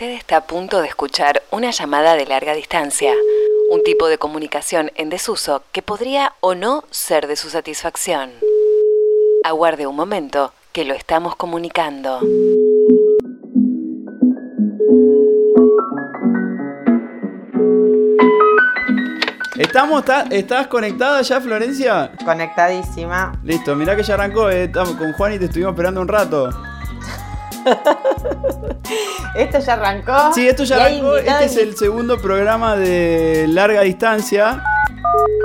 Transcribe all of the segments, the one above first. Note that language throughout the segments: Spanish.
Usted está a punto de escuchar una llamada de larga distancia, un tipo de comunicación en desuso que podría o no ser de su satisfacción. Aguarde un momento, que lo estamos comunicando. ¿Estamos? ¿Está- ¿Estás conectada ya, Florencia? Conectadísima. Listo, mirá que ya arrancó. eh, estamos con Juan y te estuvimos esperando un rato. Esto ya arrancó. Sí, esto ya arrancó. Este invitado es el segundo programa de larga distancia.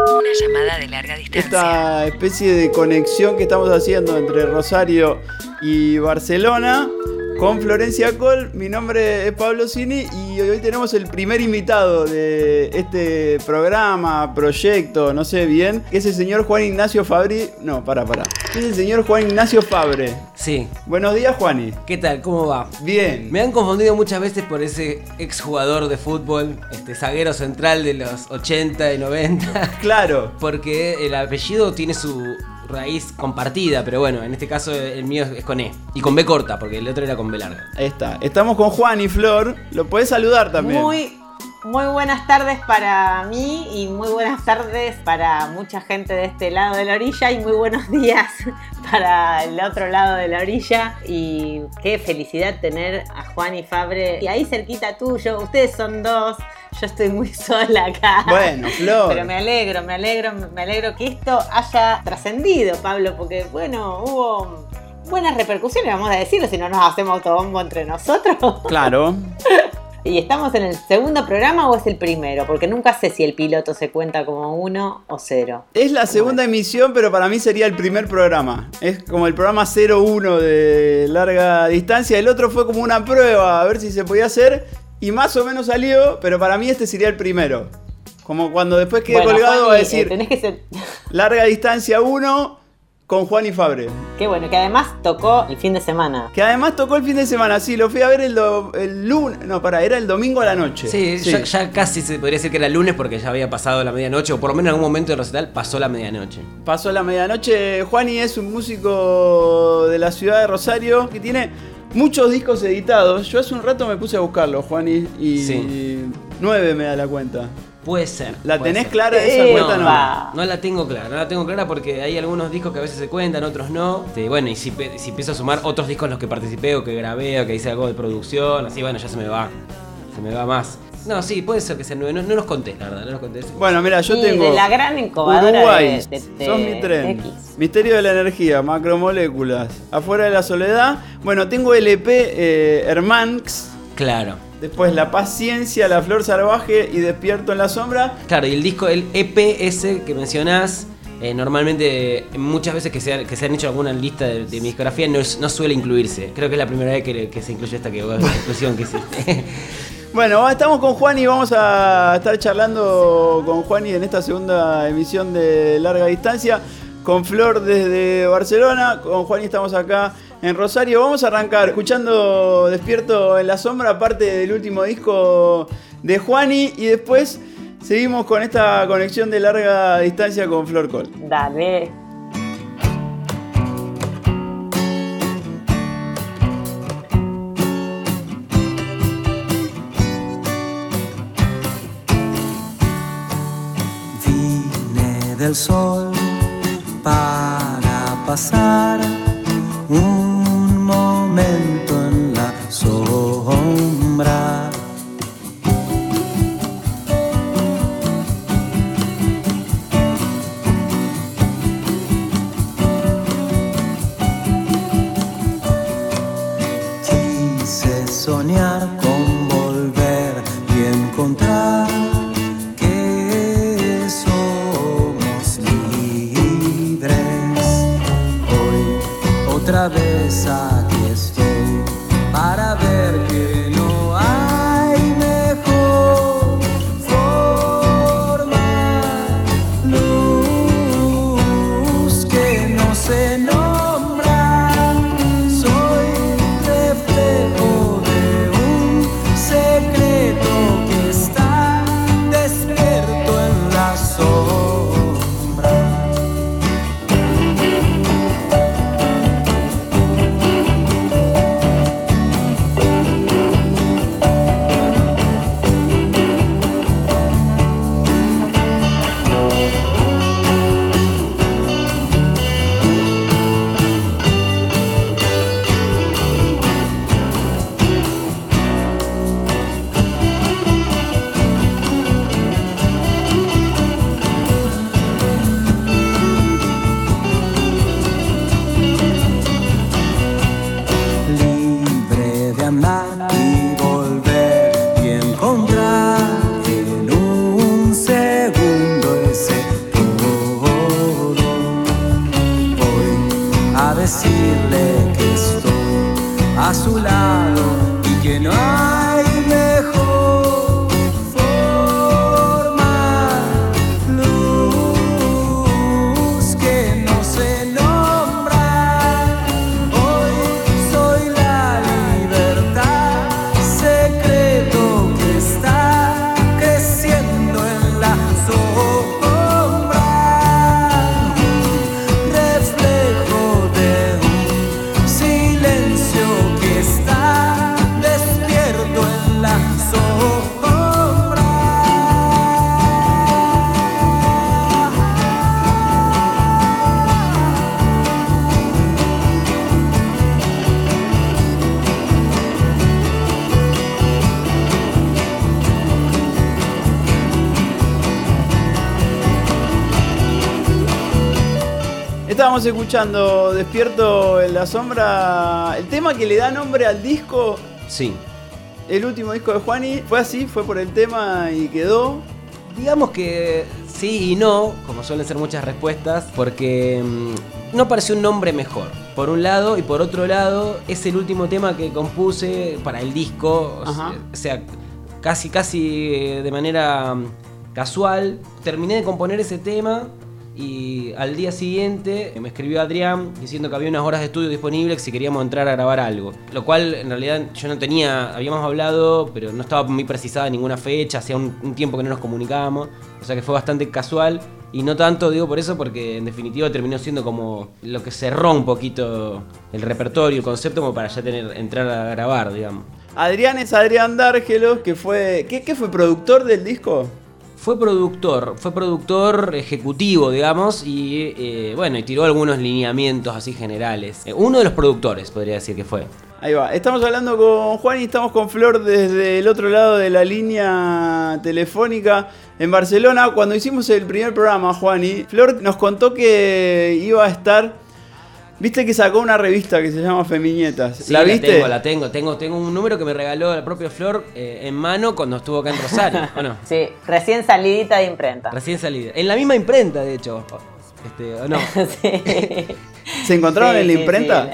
Una llamada de larga distancia. Esta especie de conexión que estamos haciendo entre Rosario y Barcelona con Florencia Col. Mi nombre es Pablo Cini y hoy tenemos el primer invitado de este programa, proyecto, no sé bien, que es el señor Juan Ignacio Fabri. No, para, para. Es el señor Juan Ignacio Fabre. Sí. Buenos días, Juani. ¿Qué tal? ¿Cómo va? Bien. Me han confundido muchas veces por ese exjugador de fútbol, este zaguero central de los 80 y 90, Claro. porque el apellido tiene su raíz compartida, pero bueno, en este caso el mío es con E. Y con B corta, porque el otro era con B larga. Ahí está. Estamos con Juan y Flor. Lo podés saludar también. Muy, muy buenas tardes para mí y muy buenas tardes para mucha gente de este lado de la orilla y muy buenos días para el otro lado de la orilla. Y qué felicidad tener a Juan y Fabre y ahí cerquita tuyo. Ustedes son dos. Yo estoy muy sola acá. Bueno, Flor. Pero me alegro, me alegro, me alegro que esto haya trascendido, Pablo, porque bueno, hubo buenas repercusiones, vamos a decirlo, si no nos hacemos autobombo entre nosotros. Claro. ¿Y estamos en el segundo programa o es el primero? Porque nunca sé si el piloto se cuenta como uno o cero. Es la segunda emisión, pero para mí sería el primer programa. Es como el programa 01 de larga distancia. El otro fue como una prueba, a ver si se podía hacer. Y más o menos salió, pero para mí este sería el primero. Como cuando después quede Bueno, colgado va a eh, decir tenés que ser... larga distancia 1 con Juan y Fabre. Qué bueno, que además tocó el fin de semana. Que además tocó el fin de semana, sí, lo fui a ver el, do- el lunes. No, para, era el domingo a la noche. Sí, Ya, ya casi se podría decir que era lunes porque ya había pasado la medianoche, o por lo menos en algún momento del recital pasó la medianoche. Pasó la medianoche. Juani es un músico de la ciudad de Rosario que tiene muchos discos editados. Yo hace un rato me puse a buscarlo, Juani, y Sí. nueve me da la cuenta. Puede ser. ¿La puede tenés ser. clara esa Eh, cuenta? No. va. No la tengo clara, no la tengo clara porque hay algunos discos que a veces se cuentan, otros no. Este, bueno, y si, si empiezo a sumar otros discos en los que participé o que grabé o que hice algo de producción, así, bueno, ya se me va. Se me va más. No, sí, puede ser que sea nueve. No, no los conté, la verdad, no los conté. Bueno, mira, yo y tengo de la gran incubadora Uruguay, de, de- de sos mi tren, X. Misterio de la Energía, Macromoléculas, Afuera de la Soledad. Bueno, tengo LP eh, Hermanx, Claro. después La Paciencia, La Flor Salvaje y Despierto en la Sombra. Claro, y el disco, el EPS que mencionás, eh, normalmente muchas veces que se, ha- que se han hecho alguna lista de, de mi discografía no, suele incluirse. Creo que es la primera vez que, que se incluye esta que, inclusión que hiciste. Bueno, estamos con Juan y vamos a estar charlando con Juan y en esta segunda emisión de larga distancia. Con Flor desde Barcelona, con Juan y estamos acá en Rosario. Vamos a arrancar escuchando Despierto en la Sombra, parte del último disco de Juani y después seguimos con esta conexión de larga distancia con Flor Col. Dale. Del sol para pasar Escuchando Despierto en la Sombra, el tema que le da nombre al disco, Sí. el último disco de Juani. Fue así, fue por el tema y quedó. Digamos que sí y no, como suelen ser muchas respuestas, porque mm, no pareció un nombre mejor. Por un lado, y por otro lado, es el último tema que compuse para el disco. o Ajá. sea- O sea, casi, casi eh, de manera mm, casual. Terminé de componer ese tema. Y al día siguiente me escribió Adrián diciendo que había unas horas de estudio disponibles si queríamos entrar a grabar algo. Lo cual en realidad yo no tenía, habíamos hablado, pero no estaba muy precisada ninguna fecha, hacía un, tiempo que no nos comunicábamos. O sea que fue bastante casual. Y no tanto digo por eso, porque en definitiva terminó siendo como lo que cerró un poquito el repertorio, el concepto, como para ya tener, entrar a grabar, digamos. Adrián es Adrián Dárgelos, que fue. ¿Qué, qué fue? ¿Productor del disco? Fue productor, fue productor ejecutivo, digamos, y eh, bueno, y tiró algunos lineamientos así generales. Eh, uno de los productores, podría decir que fue. Ahí va. Estamos hablando con Juan y estamos con Flor desde el otro lado de la línea telefónica en Barcelona. Cuando hicimos el primer programa, Juani, Flor nos contó que iba a estar. Viste que sacó una revista que se llama Feminietas. Sí, ¿La viste? tengo, la tengo, tengo, tengo un número que me regaló la propia Flor eh, en mano cuando estuvo acá en Rosario, ¿o no? Sí, recién salidita de imprenta. Recién salida. En la misma imprenta, de hecho. Este, ¿o no? Sí. ¿Se encontraron Sí, en la sí, imprenta?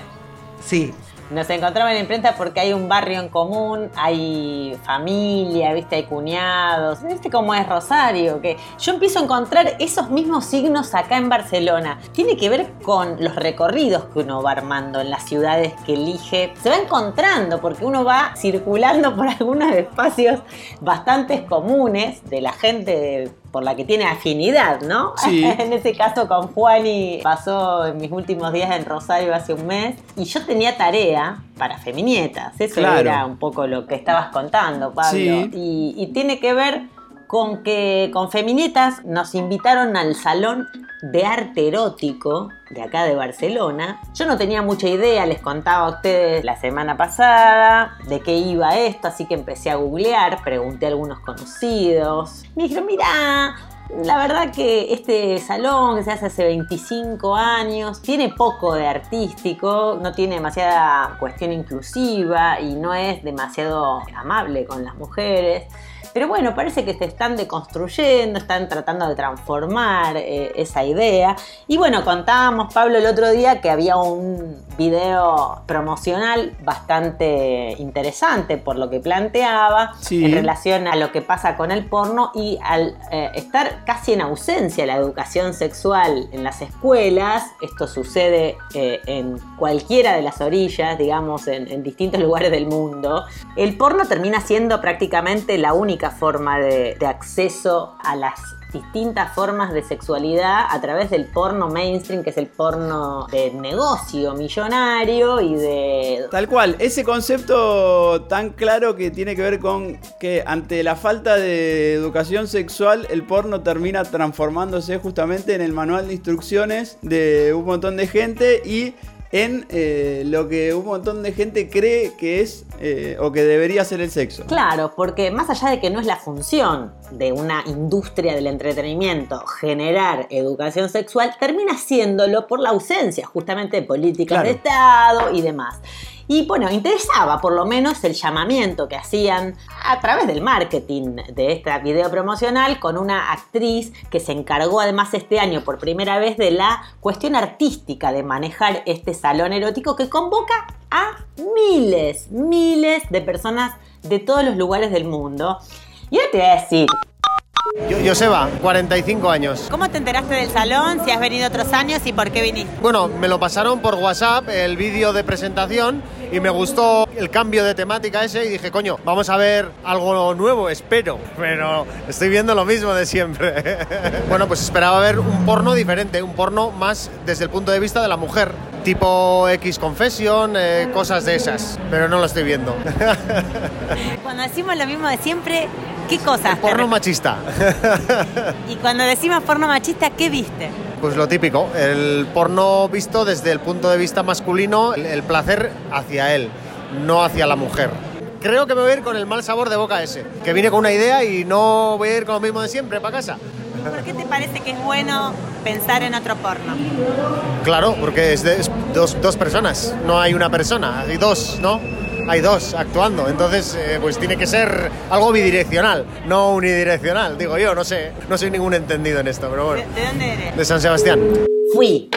sí. Sí. Nos encontramos en la imprenta porque hay un barrio en común, hay familia, viste, hay cuñados, viste cómo es Rosario, que yo empiezo a encontrar esos mismos signos acá en Barcelona. Tiene que ver con los recorridos que uno va armando en las ciudades que elige. Se va encontrando porque uno va circulando por algunos espacios bastante comunes de la gente de- por la que tiene afinidad, ¿no? Sí. en ese caso con Juani pasó en mis últimos días en Rosario hace un mes y yo tenía tarea para Feminietas. Eso Claro. era un poco lo que estabas contando, Pablo. Sí. Y, y tiene que ver con que con Feminietas nos invitaron al salón de arte erótico de acá de Barcelona. Yo no tenía mucha idea, les contaba a ustedes la semana pasada de qué iba esto, así que empecé a googlear, pregunté a algunos conocidos. Me dijeron, mira, la verdad que este salón que se hace hace 25 años tiene poco de artístico, no tiene demasiada cuestión inclusiva y no es demasiado amable con las mujeres. Pero bueno, parece que se están deconstruyendo, están tratando de transformar eh, esa idea. Y bueno, contábamos, Pablo, el otro día que había un video promocional bastante interesante por lo que planteaba Sí. en relación a lo que pasa con el porno y al eh, estar casi en ausencia la educación sexual en las escuelas, esto sucede eh, en cualquiera de las orillas, digamos, en, en distintos lugares del mundo, el porno termina siendo prácticamente la única forma de, de acceso a las distintas formas de sexualidad a través del porno mainstream, que es el porno de negocio millonario y de Tal cual, ese concepto tan claro que tiene que ver con que ante la falta de educación sexual el porno termina transformándose justamente en el manual de instrucciones de un montón de gente y en eh, lo que un montón de gente cree que es eh, o que debería ser el sexo. Claro, porque más allá de que no es la función de una industria del entretenimiento generar educación sexual, termina siéndolo por la ausencia justamente de políticas Claro. de Estado y demás. Y bueno, interesaba por lo menos el llamamiento que hacían a través del marketing de esta video promocional con una actriz que se encargó además este año por primera vez de la cuestión artística de manejar este salón erótico que convoca a miles, miles de personas de todos los lugares del mundo. Y ahora te voy a decir, Yo, Joseba, 45 años. ¿cómo te enteraste del salón? Si has venido otros años y por qué viniste. Bueno, me lo pasaron por WhatsApp, el vídeo de presentación, y me gustó el cambio de temática ese y dije, coño, vamos a ver algo nuevo, espero. Pero estoy viendo lo mismo de siempre. bueno, pues esperaba ver un porno diferente, un porno más desde el punto de vista de la mujer. Tipo X Confession, eh, cosas de esas. Pero no lo estoy viendo. Cuando decimos lo mismo de siempre, ¿qué cosas? te porno machista. y cuando decimos porno machista, ¿qué viste? Pues lo típico, el porno visto desde el punto de vista masculino, el- el placer hacia él, no hacia la mujer. Creo que me voy a ir con el mal sabor de boca ese, que vine con una idea y no voy a ir con lo mismo de siempre para casa. ¿Por qué te parece que es bueno pensar en otro porno? Claro, porque es, de, es dos, dos personas, no hay una persona, hay dos, ¿no? Hay dos actuando, entonces eh, pues tiene que ser algo bidireccional, no unidireccional, digo yo, no sé, no soy ningún entendido en esto, pero bueno. ¿De dónde eres? De San Sebastián. Fui.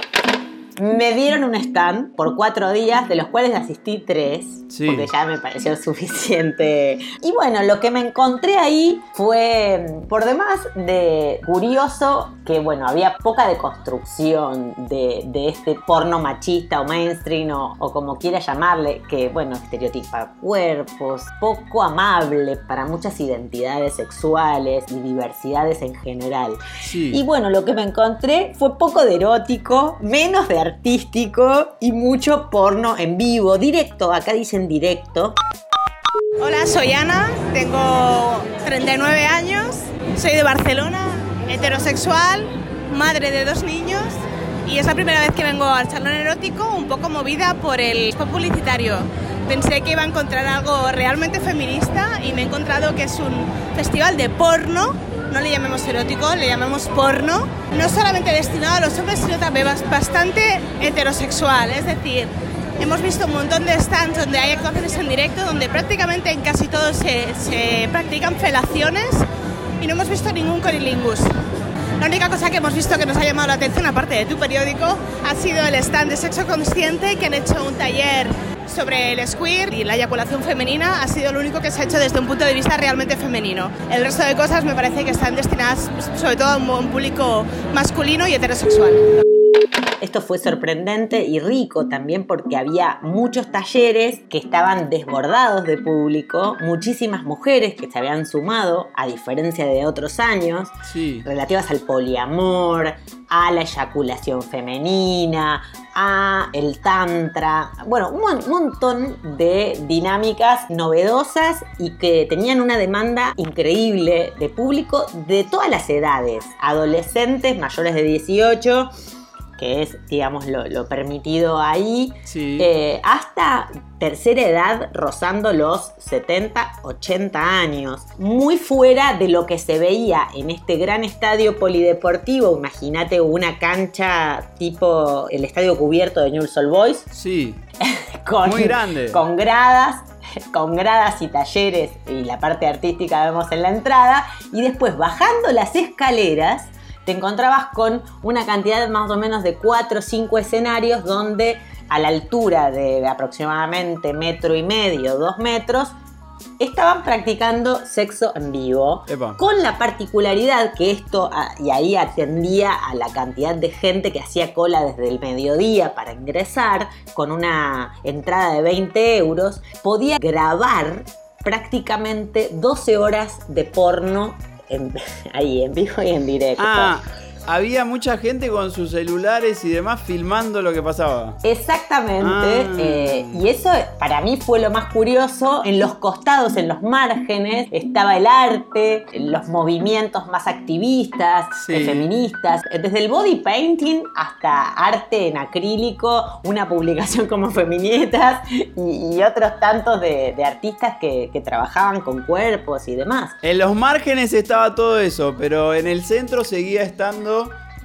Me dieron un stand por cuatro días, de los cuales asistí tres, Sí. porque ya me pareció suficiente. Y bueno, lo que me encontré ahí fue, por demás, de curioso que, bueno, había poca deconstrucción de, de este porno machista o mainstream o, o como quiera llamarle, que, bueno, estereotipa cuerpos, poco amable para muchas identidades sexuales y diversidades en general. Sí. Y bueno, lo que me encontré fue poco de erótico, menos de artístico y mucho porno en vivo, directo, acá dicen directo. Hola, soy Ana, tengo 39 años, soy de Barcelona, heterosexual, madre de dos niños y es la primera vez que vengo al salón erótico un poco movida por el spot publicitario. Pensé que iba a encontrar algo realmente feminista y me he encontrado que es un festival de porno, no le llamemos erótico, le llamemos porno, no solamente destinado a los hombres, sino también bas- bastante heterosexual, es decir, Hemos visto un montón de stands donde hay actuaciones en directo, donde prácticamente en casi todos se, se practican felaciones y no hemos visto ningún corilingus. La única cosa que hemos visto que nos ha llamado la atención, aparte de tu periódico, ha sido el stand de sexo consciente, que han hecho un taller sobre el squir y la eyaculación femenina. Ha sido lo único que se ha hecho desde un punto de vista realmente femenino. El resto de cosas me parece que están destinadas sobre todo a un público masculino y heterosexual. Esto fue sorprendente y rico también porque había muchos talleres que estaban desbordados de público, muchísimas mujeres que se habían sumado, a diferencia de otros años, Sí. relativas al poliamor, a la eyaculación femenina, a el tantra, bueno, un mon- montón de dinámicas novedosas y que tenían una demanda increíble de público de todas las edades, adolescentes mayores de 18, que es, digamos, lo, lo permitido ahí, Sí. eh, hasta tercera edad rozando los 70, 80 años. Muy fuera de lo que se veía en este gran estadio polideportivo. Imagínate una cancha tipo el estadio cubierto de Newell's Old Boys. Sí. Con, Muy grande. Con gradas. Con gradas y talleres y la parte artística vemos en la entrada. Y después bajando las escaleras te encontrabas con una cantidad más o menos de 4 o 5 escenarios donde a la altura de aproximadamente metro y medio, dos metros, estaban practicando sexo en vivo. Epa. Con la particularidad que esto, ah, y ahí atendía a la cantidad de gente que hacía cola desde el mediodía para ingresar, con una entrada de 20 euros, podía grabar prácticamente 12 horas de porno ahí en vivo y en directo. Ah, había mucha gente con sus celulares y demás filmando lo que pasaba. Exactamente, Ah. eh, y eso para mí fue lo más curioso. En los costados, en los márgenes, estaba el arte, los movimientos más activistas, Sí. feministas, desde el body painting hasta arte en acrílico, una publicación como Feminietas y, y otros tantos de, de artistas que, que trabajaban con cuerpos y demás. En los márgenes estaba todo eso, pero en el centro seguía estando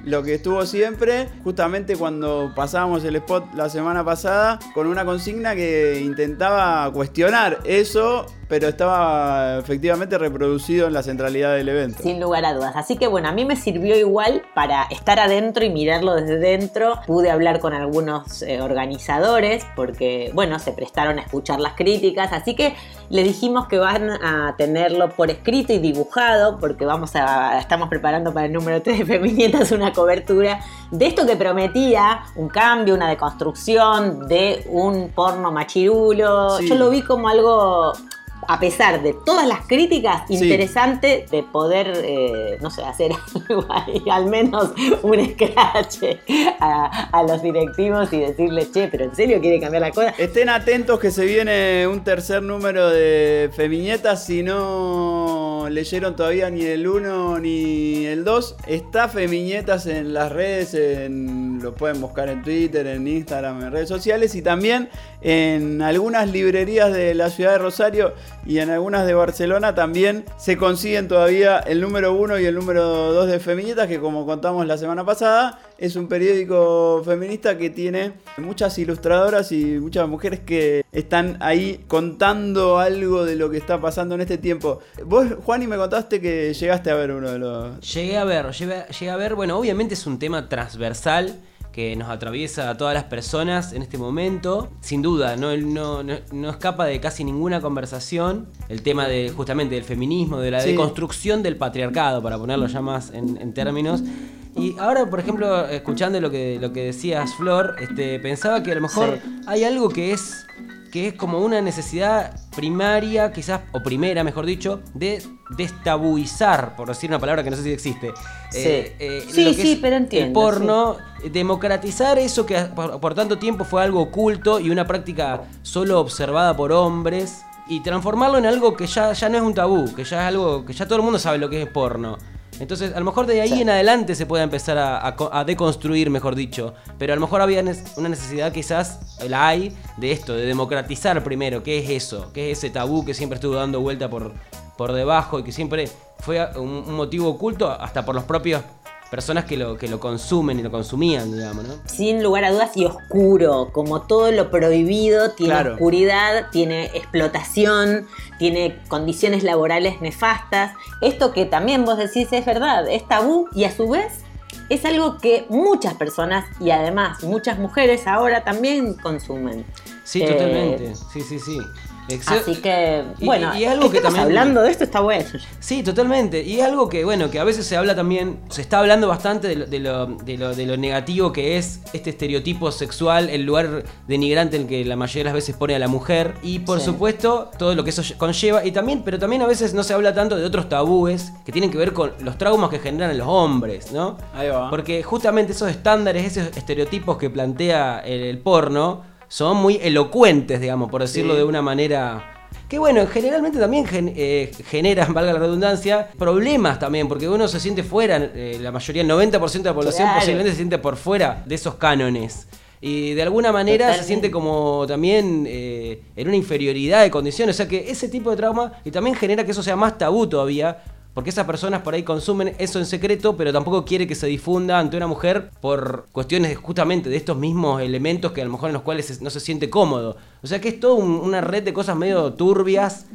lo que estuvo siempre, justamente cuando pasábamos el spot la semana pasada, con una consigna que intentaba cuestionar eso, pero estaba efectivamente reproducido en la centralidad del evento. Sin lugar a dudas. Así que bueno, a mí me sirvió igual para estar adentro y mirarlo desde dentro. Pude hablar con algunos eh, organizadores porque, bueno, se prestaron a escuchar las críticas. Así que le dijimos que van a tenerlo por escrito y dibujado porque vamos a, estamos preparando para el número 3 de Feminietas una cobertura de esto que prometía un cambio, una deconstrucción de un porno machirulo. Sí. Yo lo vi como algo a pesar de todas las críticas, Sí. interesante de poder, eh, no sé, hacer algo ahí, al menos un scratch a, a los directivos y decirles, che, pero en serio quiere cambiar la cosa. Estén atentos que se viene un tercer número de Femiñetas. Si no leyeron todavía ni el 1 ni el 2, está Femiñetas en las redes. en- lo pueden buscar en Twitter, en Instagram, en redes sociales. Y también en algunas librerías de la ciudad de Rosario y en algunas de Barcelona también se consiguen todavía el número 1 y el número 2 de Femiñetas, que como contamos la semana pasada, es un periódico feminista que tiene muchas ilustradoras y muchas mujeres que están ahí contando algo de lo que está pasando en este tiempo. Vos, Juan, y me contaste que llegaste a ver uno de los... Llegué a ver, llegué, llegué a ver, bueno, obviamente es un tema transversal que nos atraviesa a todas las personas en este momento. Sin duda, no, no, no, no escapa de casi ninguna conversación el tema de justamente del feminismo, de la Sí. deconstrucción del patriarcado, para ponerlo ya más en, en términos. Y ahora, por ejemplo, escuchando lo que, lo que decías, Flor, este, pensaba que a lo mejor Sí. hay algo que es que es como una necesidad primaria, quizás, o primera, mejor dicho, de destabuizar, por decir una palabra que no sé si existe. Sí. eh, Sí, lo que sí, es pero El entiendo, porno, eh, democratizar eso que por, por tanto tiempo fue algo oculto y una práctica solo observada por hombres. Y transformarlo en algo que ya, ya no es un tabú, que ya es algo que ya todo el mundo sabe lo que es porno. Entonces, a lo mejor de ahí Sí. en adelante se puede empezar a, a co- a deconstruir, mejor dicho. Pero a lo mejor había una necesidad, quizás la hay, de esto, de democratizar primero. ¿Qué es eso? ¿Qué es ese tabú que siempre estuvo dando vuelta por, por debajo y que siempre fue un, un motivo oculto hasta por los propios personas que lo, que lo consumen y lo consumían, digamos, ¿no? Sin lugar a dudas y oscuro, como todo lo prohibido tiene Claro. oscuridad, tiene explotación, tiene condiciones laborales nefastas. Esto que también vos decís es verdad, es tabú y a su vez es algo que muchas personas y además muchas mujeres ahora también consumen. Sí, Eh, totalmente. Sí, sí, sí. Así que, bueno, y es algo que estamos también- hablando de esto, está bueno. Sí, totalmente. Y es algo que, bueno, que a veces se habla también, se está hablando bastante de lo, de lo, de lo- de lo negativo que es este estereotipo sexual, el lugar denigrante en el que la mayoría de las veces pone a la mujer. Y por Sí. supuesto, todo lo que eso conlleva. Y también, pero también a veces no se habla tanto de otros tabúes que tienen que ver con los traumas que generan en los hombres, ¿no? Ahí va. Porque justamente esos estándares, esos estereotipos que plantea el, el porno, son muy elocuentes, digamos, por decirlo Sí. de una manera. Que bueno, generalmente también gen- eh, generan, valga la redundancia, problemas también, porque uno se siente fuera, eh, la mayoría, el 90% de la población Claro. posiblemente se siente por fuera de esos cánones. Y de alguna manera se siente como también eh, en una inferioridad de condiciones. O sea que ese tipo de trauma y también genera que eso sea más tabú todavía. Porque esas personas por ahí consumen eso en secreto, pero tampoco quiere que se difunda ante una mujer por cuestiones justamente de estos mismos elementos que a lo mejor en los cuales no se siente cómodo. O sea que es toda un- una red de cosas medio turbias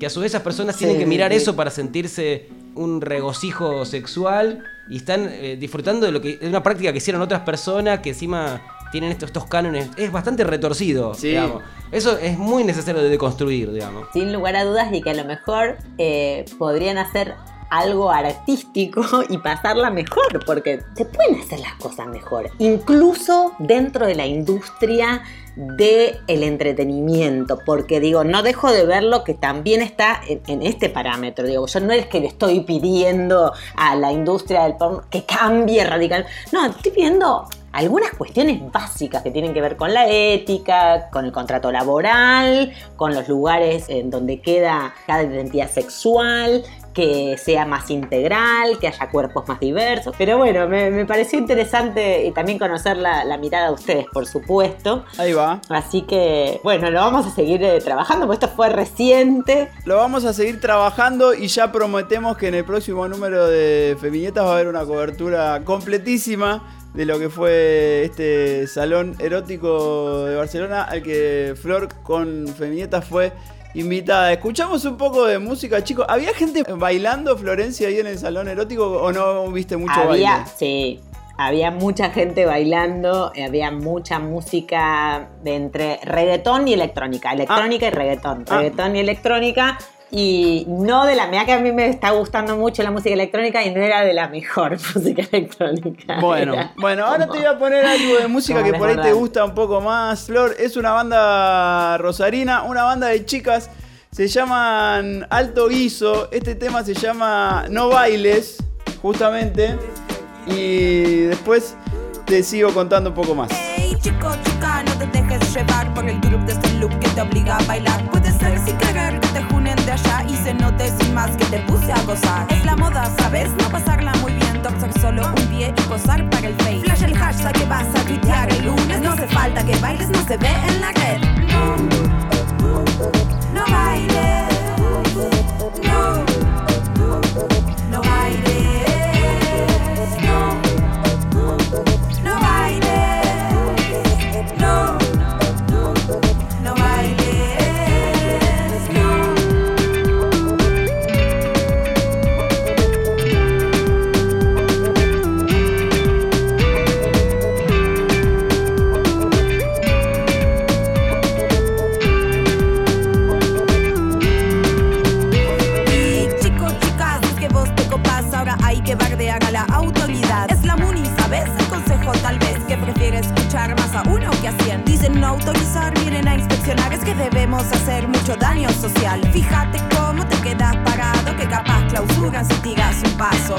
que a su vez esas personas tienen que mirar eso para sentirse un regocijo sexual y están eh, disfrutando de lo que de una práctica que hicieron otras personas que encima tienen estos, estos cánones. Es bastante retorcido, Sí. digamos. Eso es muy necesario de deconstruir, digamos. sin lugar a dudas y que a lo mejor eh, podrían hacer algo artístico y pasarla mejor, porque se pueden hacer las cosas mejor, incluso dentro de la industria del entretenimiento, porque digo, no dejo de verlo que también está en, en este parámetro, digo, yo no es que le estoy pidiendo a la industria del porno que cambie radical, no, estoy pidiendo algunas cuestiones básicas que tienen que ver con la ética, con el contrato laboral, con los lugares en donde queda cada identidad sexual, que sea más integral, que haya cuerpos más diversos. Pero bueno, me, pareció interesante y también conocer la, mirada de ustedes, por supuesto. Ahí va. Así que, bueno, lo vamos a seguir eh, trabajando, porque esto fue reciente. Lo vamos a seguir trabajando y ya prometemos que en el próximo número de Feminietas va a haber una cobertura completísima de lo que fue este salón erótico de Barcelona al que Flor con Feminietas fue invitada. Escuchamos un poco de música, chicos. ¿Había gente bailando, Florencia, ahí en el salón erótico o no viste mucho había, Sí, había mucha gente bailando, eh, había mucha música de entre reggaetón y electrónica. Electrónica y reggaetón. Ah. Reggaetón y electrónica. Y no de la mía que a mí me está gustando mucho la música electrónica y no era de la mejor música electrónica. Bueno, bueno, ahora te voy a poner algo de música que por ahí te gusta un poco más. Flor, es una banda rosarina, una banda de chicas. Se llaman Alto Guiso. Este tema se llama No Bailes, justamente. Y después te sigo contando un poco más. Hey, chico, chica, no te dejes llevar por el grupo de este look que te obliga a bailar. Puede ser sin querer que te y se note sin más que te puse a gozar. Es la moda, ¿sabes? No pasarla muy bien, tocar solo un pie y posar para el face. Flash el hashtag que vas a tuitear el lunes. No hace falta que bailes, no se ve en la red. No, no bailes. autorizar, vienen a inspeccionar. Es que debemos hacer mucho daño social. Fíjate cómo te quedas parado, que capaz clausuras si tiras un paso.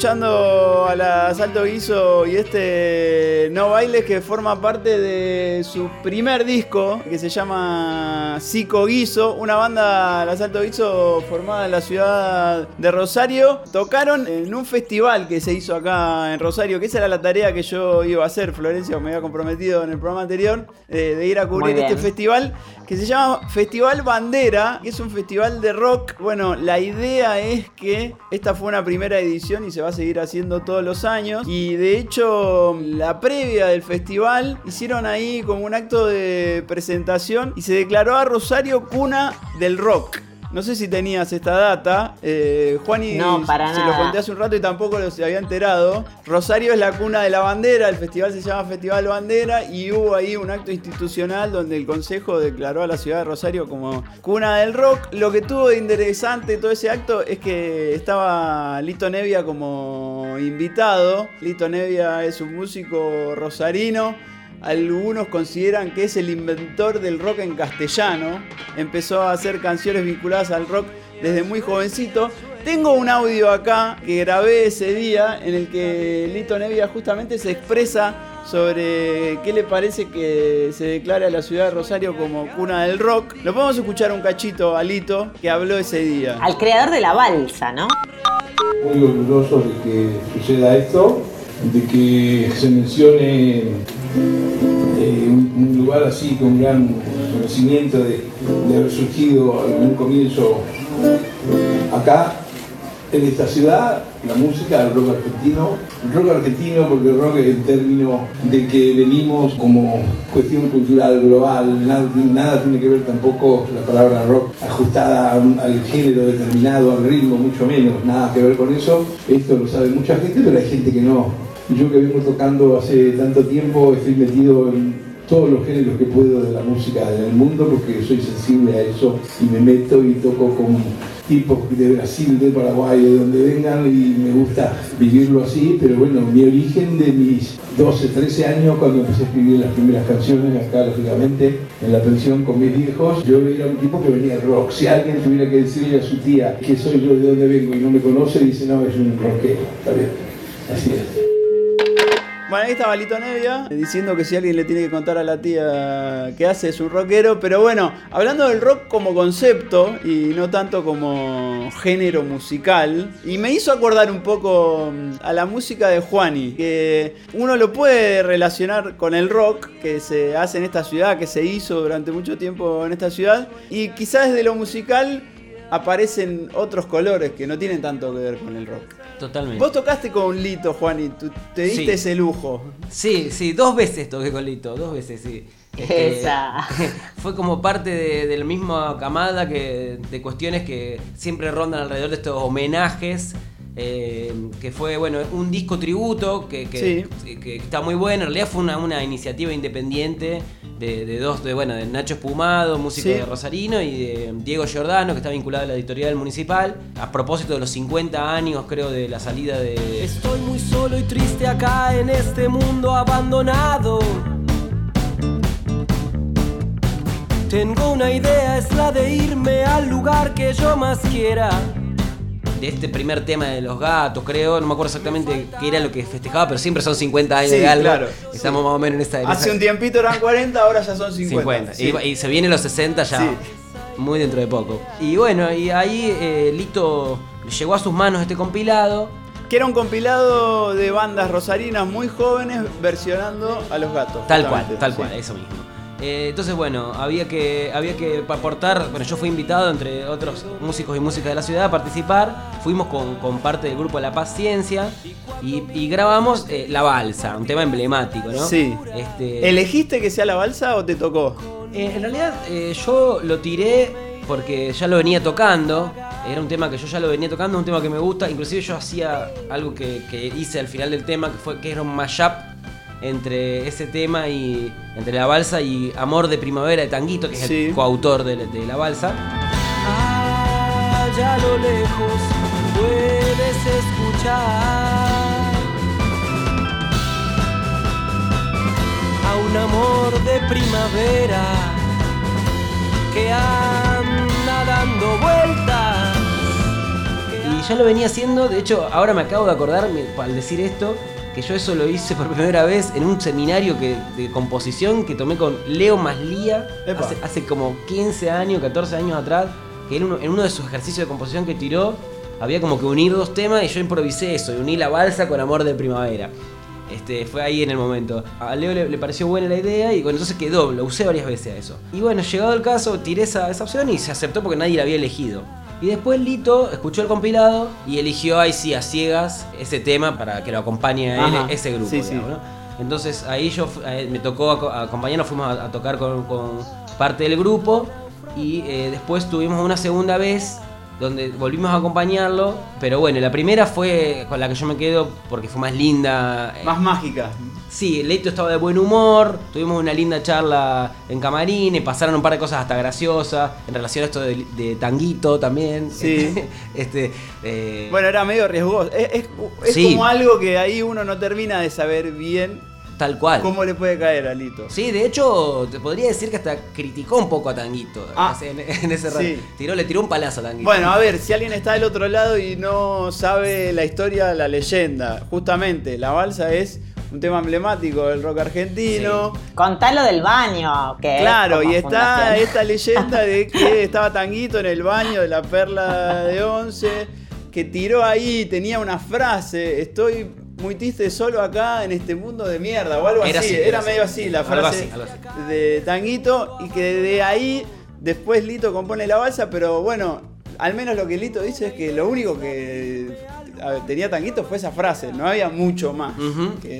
Escuchando a la Salto Guiso y este No Bailes que forma parte de su primer disco que se llama Psico Guiso, una banda, la Salto Guiso, formada en la ciudad de Rosario. Tocaron en un festival que se hizo acá en Rosario, que esa era la tarea que yo iba a hacer, Florencia, me había comprometido en el programa anterior, eh, de ir a cubrir este festival que se llama Festival Bandera, que es un festival de rock. Bueno, la idea es que esta fue una primera edición edición y se va a seguir haciendo todos los años. Y de hecho, la previa del festival hicieron ahí como un acto de presentación y se declaró a Rosario cuna del rock. No sé si tenías esta data. Eh, Juani No, para se lo conté hace un rato y tampoco lo se había enterado. Rosario es la cuna de la bandera, el festival se llama Festival Bandera y hubo ahí un acto institucional donde el Consejo declaró a la ciudad de Rosario como cuna del rock. Lo que tuvo de interesante todo ese acto es que estaba Lito Nevia como invitado. Lito Nevia es un músico rosarino. Algunos consideran que es el inventor del rock en castellano. Empezó a hacer canciones vinculadas al rock desde muy jovencito. Tengo un audio acá que grabé ese día en el que Lito Nevia justamente se expresa sobre qué le parece que se declara a la ciudad de Rosario como cuna del rock. Lo podemos escuchar un cachito a Lito que habló ese día. Al creador de la balsa, ¿no? muy orgulloso de que suceda esto, de que se mencione eh, un, lugar así con gran conocimiento de, de haber surgido en un comienzo acá, en esta ciudad, la música, el rock argentino. Rock argentino porque rock es el término de que venimos como cuestión cultural global, nada, nada tiene que ver tampoco la palabra rock ajustada al género determinado, al ritmo, mucho menos, nada que ver con eso. Esto lo sabe mucha gente, pero hay gente que no. Yo que vengo tocando hace tanto tiempo, estoy metido en todos los géneros que puedo de la música del mundo porque soy sensible a eso y me meto y toco con tipos de Brasil, de Paraguay, de donde vengan y me gusta vivirlo así, pero bueno, mi origen de mis 12, 13 años cuando empecé a escribir las primeras canciones acá lógicamente en la pensión con mis viejos, yo era un tipo que venía rock, si alguien tuviera que decirle a su tía que soy yo de dónde vengo y no me conoce, dice no, es un rockero, está bien, así es. Bueno, ahí estaba Lito Nevia diciendo que si alguien le tiene que contar a la tía que hace es un rockero. Pero bueno, hablando del rock como concepto y no tanto como género musical, y me hizo acordar un poco mm, a la música de Juani, que uno lo puede relacionar con el rock que se hace en esta ciudad, que se hizo durante mucho tiempo en esta ciudad, y quizás desde lo musical aparecen otros colores que no tienen tanto que ver con el rock. Totalmente. Vos tocaste con Lito, Juani, tú te diste Sí. ese lujo. Sí, sí, dos veces toqué con Lito, dos veces, sí. Este, Esa. fue como parte de, de la misma camada que, de cuestiones que siempre rondan alrededor de estos homenajes. Eh, que fue, bueno, un disco tributo que, que, que está muy bueno. En realidad fue una, una iniciativa independiente de, de dos, de, bueno, de Nacho Espumado, músico Sí. de Rosarino, y de Diego Giordano, que está vinculado a la editorial municipal. A propósito de los 50 años, creo, de la salida de, Estoy muy solo y triste acá en este mundo abandonado. Tengo una idea, es la de irme al lugar que yo más quiera. De este primer tema de los gatos, creo. No me acuerdo exactamente qué era lo que festejaba, pero siempre son 50 años Sí, de algo. claro, Estamos más o menos en esa en Hace esa- un tiempito eran 40, ahora ya son 50. 50. sí. Y, y se vienen los 60 ya. Muy dentro de poco. Y bueno, y ahí eh, Lito llegó a sus manos este compilado. Que era un compilado de bandas rosarinas muy jóvenes versionando a los gatos. Tal cual, tal sí. cual, eso mismo. Eh, entonces, bueno, había que, había que aportar. Bueno, yo fui invitado, entre otros músicos y músicas de la ciudad, a participar. Fuimos con, con parte del grupo La Paciencia y, y grabamos eh, La Balsa, un tema emblemático, ¿no? Sí. Este, ¿Elegiste que sea la balsa o te tocó? Eh, en realidad yo lo tiré porque ya lo venía tocando. Era un tema que yo ya lo venía tocando, un tema que me gusta. Inclusive yo hacía algo que, que hice al final del tema, que fue que era un mashup entre ese tema y entre la balsa y Amor de Primavera de Tanguito, que es Sí. el coautor de, de la balsa. Allá a lo lejos puedes escuchar a un amor de primavera que anda dando vueltas. Y ya lo venía haciendo, de hecho, ahora me acabo de acordar al decir esto, que yo eso lo hice por primera vez en un seminario que, de composición que tomé con Leo Maslía hace, hace como 15 años, 14 años atrás, que en uno, en uno de sus ejercicios de composición que tiró, había como que unir dos temas y yo improvisé eso, y uní la balsa con Amor de Primavera. Este, fue ahí en el momento. A Leo le, le pareció buena la idea y bueno, entonces quedó, lo usé varias veces a eso. Y bueno, llegado el caso, tiré esa, esa opción y se aceptó porque nadie la había elegido. Y después Lito escuchó el compilado y eligió ahí sí a ciegas ese tema para que lo acompañe a él, Ajá. ese grupo. Sí, sí. digamos, ¿no? Entonces ahí yo eh, me tocó aco- acompañarnos, fuimos a, a tocar con, con parte del grupo y eh, después tuvimos una segunda vez donde volvimos a acompañarlo, pero bueno, la primera fue con la que yo me quedo porque fue más linda. eh, Más mágica. Sí, Leito estaba de buen humor, tuvimos una linda charla en camarines, pasaron un par de cosas hasta graciosas en relación a esto de, de tanguito también. Sí. este, eh, Bueno, era medio riesgoso. Es, es- es Sí. como algo que ahí uno no termina de saber bien tal cual. cómo le puede caer a Lito. Sí, de hecho, te podría decir que hasta criticó un poco a Tanguito. Ah, en, en ese rato. sí. Tiró, le tiró un palazo a Tanguito. Bueno, a ver, si alguien está del otro lado y no sabe la historia, la leyenda, justamente la balsa es un tema emblemático del rock argentino. Contalo del baño, que Claro, y está fundación. esta leyenda de que estaba Tanguito en el baño de la Perla de Once, que tiró ahí, tenía una frase, estoy muy triste solo acá en este mundo de mierda, o algo Era así, así, era, medio así la Algo frase así, algo así. de Tanguito, y que de ahí después Lito compone la balsa, pero bueno, al menos lo que Lito dice es que lo único que ver, tenía Tanguito fue esa frase, no había mucho más.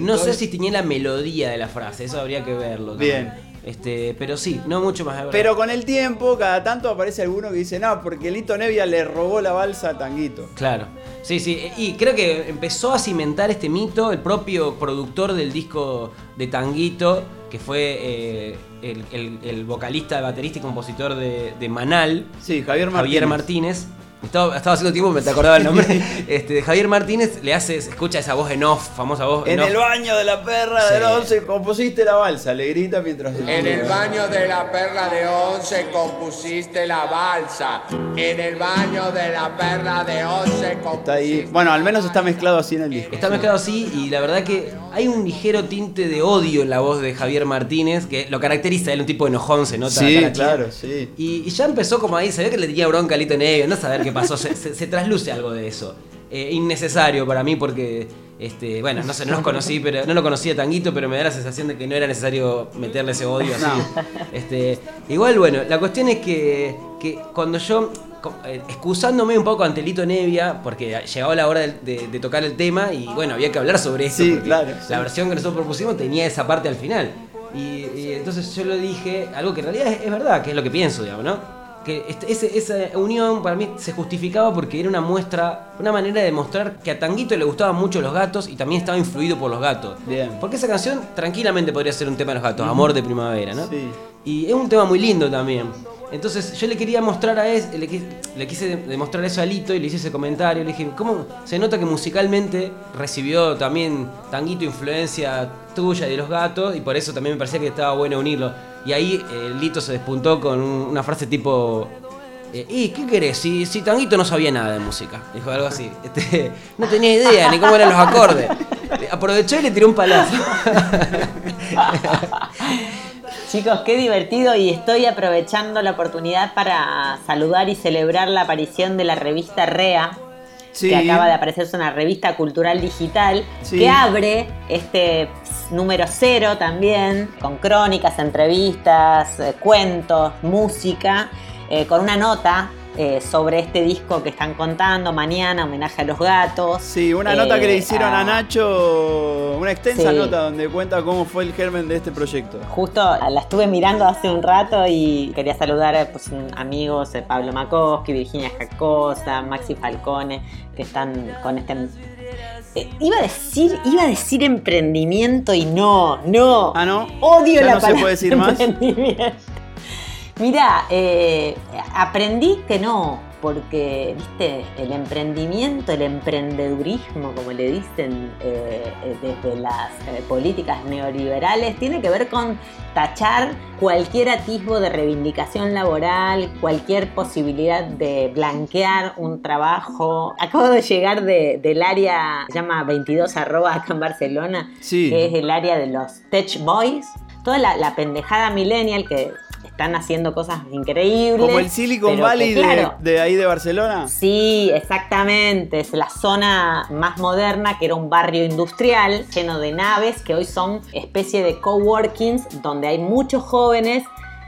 No sé si tenía la melodía de la frase, eso habría que verlo. también. Bien. Este, pero sí, no mucho más. Pero con el tiempo, cada tanto aparece alguno que dice, no, porque Lito Nevia le robó la balsa a Tanguito. Claro. Sí, sí. Y creo que empezó a cimentar este mito el propio productor del disco de Tanguito, que fue eh, el, el- el vocalista, baterista y compositor de, de Manal, Sí, Javier Martínez. Javier Martínez. Estaba, estaba haciendo tiempo, me te acordaba el nombre. este, de Javier Martínez le hace, se escucha esa voz en off, famosa voz En el baño de la perra Sí. de la once compusiste la balsa, le grita mientras... En el baño de la perla de once compusiste la balsa. En el baño de la perla de once compusiste. Está ahí. Bueno, al menos está mezclado así en el disco. Está mezclado así y la verdad que hay un ligero tinte de odio en la voz de Javier Martínez que lo caracteriza, él un tipo enojón, se nota. Sí, claro, sí. Y, y ya empezó como ahí, se ve que le tenía bronca a Lito Nevia, no saber qué pasó, se, se- se trasluce algo de eso. Eh, innecesario para mí porque, este, bueno, no sé, no los conocí, pero no lo conocía Tanguito, pero me da la sensación de que no era necesario meterle ese odio así. Este, igual, bueno, la cuestión es que, que cuando yo, eh, excusándome un poco ante Lito Nevia, porque llegaba la hora de, de- de tocar el tema y bueno, había que hablar sobre. Sí, claro, La versión que nosotros propusimos tenía esa parte al final. Y, y entonces yo lo dije, algo que en realidad es, es verdad, que es lo que pienso, digamos, ¿no? Que este- ese- esa unión para mí se justificaba porque era una muestra, una manera de demostrar que a Tanguito le gustaban mucho los gatos y también estaba influido por los gatos. Bien. Porque esa canción tranquilamente podría ser un tema de los gatos, Amor de Primavera, ¿no? Sí. Y es un tema muy lindo también. Entonces yo le quería mostrar a él, le, qui- le quise demostrar eso a Lito y le hice ese comentario. Le dije, ¿cómo se nota que musicalmente recibió también Tanguito influencia tuya y de los gatos? Y por eso también me parecía que estaba bueno unirlo. Y ahí eh, Lito se despuntó con un- una frase tipo... eh, ¿Y qué querés? Si, si Tanguito no sabía nada de música. Dijo algo así. Este, no tenía idea ni cómo eran los acordes. Aprovechó y le tiró un palazo. Chicos, qué divertido y estoy aprovechando la oportunidad para saludar y celebrar la aparición de la revista REA, Sí. que acaba de aparecerse una revista cultural digital, Sí. que abre este número cero también, con crónicas, entrevistas, eh, cuentos, música, eh, con una nota eh, sobre este disco que están contando mañana, homenaje a los gatos. Sí, una nota que le Eh, hicieron a Nacho, una extensa Sí. nota donde cuenta cómo fue el germen de este proyecto. Justo la estuve mirando hace un rato y quería saludar a pues, amigos, eh, Pablo Makoski, Virginia Jacosa, Maxi Falcone, que están con este... Eh, iba a decir, iba a decir emprendimiento y no, no. Ah, ¿no? Odio ¿Ya la no se palabra puede decir más? emprendimiento. Mira, eh, aprendí que no, porque, viste, el emprendimiento, el emprendedurismo, como le dicen eh, eh, desde las eh, políticas neoliberales, tiene que ver con tachar cualquier atisbo de reivindicación laboral, cualquier posibilidad de blanquear un trabajo. Acabo de llegar de- del área, se llama 22 arroba acá en Barcelona, Sí. que es el área de los Tech Boys. Toda la, la pendejada millennial que están haciendo cosas increíbles. Como el Silicon que, Valley de- ahí de Barcelona. Sí, exactamente. Es la zona más moderna, que era un barrio industrial lleno de naves que hoy son especie de coworkings donde hay muchos jóvenes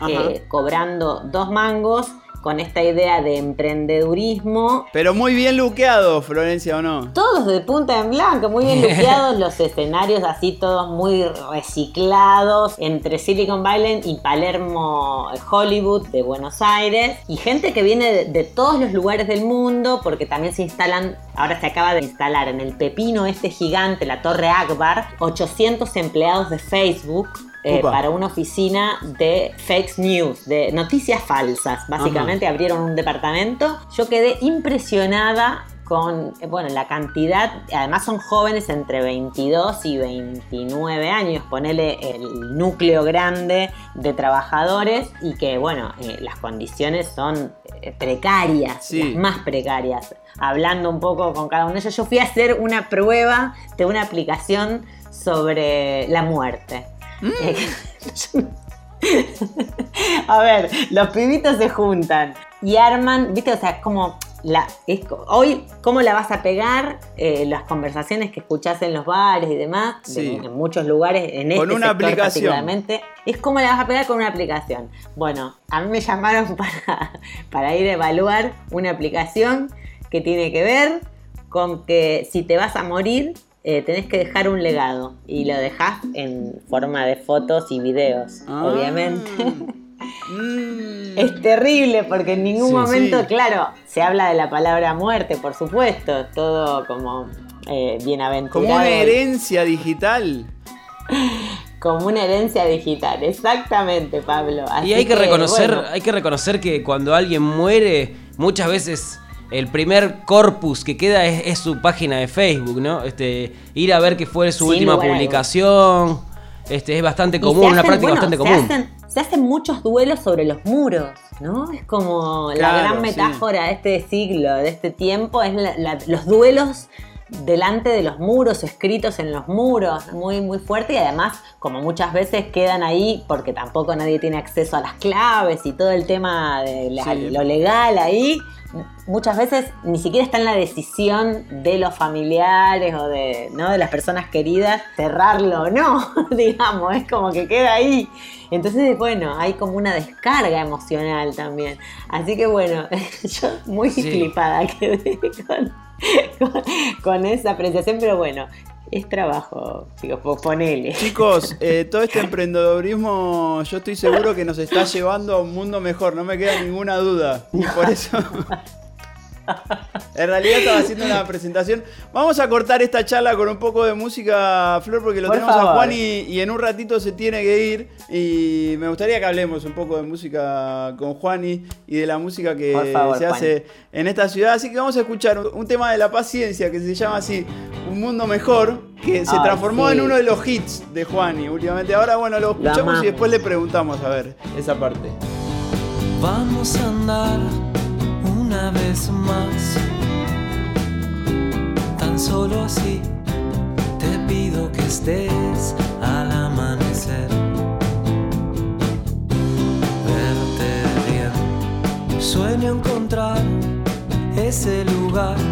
eh, cobrando dos mangos con esta idea de emprendedurismo. Pero muy bien luqueado, Florencia, ¿o no? Todos de punta en blanco, muy bien luqueados, los escenarios así todos muy reciclados entre Silicon Valley y Palermo, Hollywood de Buenos Aires. Y gente que viene de, de todos los lugares del mundo, porque también se instalan, ahora se acaba de instalar en el pepino este gigante, la Torre Akbar, 800 empleados de Facebook eh, para una oficina de fake news, de noticias falsas. Básicamente abrieron un departamento. Yo quedé impresionada con, eh, bueno, la cantidad, además son jóvenes entre 22 y 29 años, ponele el núcleo grande de trabajadores y que, bueno, eh, las condiciones son precarias, Sí. las más precarias. Hablando un poco con cada uno de ellos, yo fui a hacer una prueba de una aplicación sobre la muerte. Eh, a ver, los pibitos se juntan y arman, viste, o sea, como la, es hoy, ¿cómo la vas a pegar? Eh, las conversaciones que escuchás en los bares y demás, de- en muchos lugares, en Con este una sector aplicación. es cómo la vas a pegar con una aplicación. Bueno, a mí me llamaron para, para ir a evaluar una aplicación que tiene que ver con que si te vas a morir, eh, tenés que dejar un legado y lo dejás en forma de fotos y videos, Ah. obviamente. Mm. Es terrible porque en ningún Sí, momento, sí. claro, se habla de la palabra muerte, por supuesto, todo como eh, bienaventurado. Como una herencia digital. Como una herencia digital, exactamente, Pablo. Así Y hay que reconocer, bueno, hay que reconocer que cuando alguien muere, muchas veces el primer corpus que queda es, es su página de Facebook, ¿no? Este, ir a ver qué fue su última publicación. Este, es bastante común, una práctica bueno, bastante se común. hacen- se hacen muchos duelos sobre los muros, ¿no? Es como la gran sí. metáfora de este siglo, de este tiempo, es la- la- los duelos delante de los muros, escritos en los muros, muy, muy fuerte y además, como muchas veces quedan ahí, porque tampoco nadie tiene acceso a las claves y todo el tema de la- Sí. lo legal ahí, muchas veces ni siquiera está en la decisión de los familiares o de, ¿no? de las personas queridas cerrarlo o no, digamos, es como que queda ahí. Entonces, bueno, hay como una descarga emocional también. Así que bueno, yo muy Sí. flipada quedé con, con, con esa apreciación, pero bueno, es trabajo, chicos, po- ponele. Chicos, eh, todo este emprendedorismo yo estoy seguro que nos está llevando a un mundo mejor, no me queda ninguna duda. Y por eso... En realidad estaba haciendo una presentación. Vamos a cortar esta charla con un poco de música, Flor, porque lo Por tenemos a. Juan y, y en un ratito se tiene que ir. Y me gustaría que hablemos un poco de música con Juani y de la música que favor, se hace en esta ciudad. Así que vamos a escuchar un, un tema de la paciencia que se llama así, Un Mundo Mejor, que se Ay, transformó sí. en uno de los hits de Juani últimamente. Ahora, bueno, lo escuchamos y después le preguntamos a ver esa parte. Vamos a andar una vez más. Tan solo así te pido que estés al amanecer. Verte bien. Sueño encontrar ese lugar.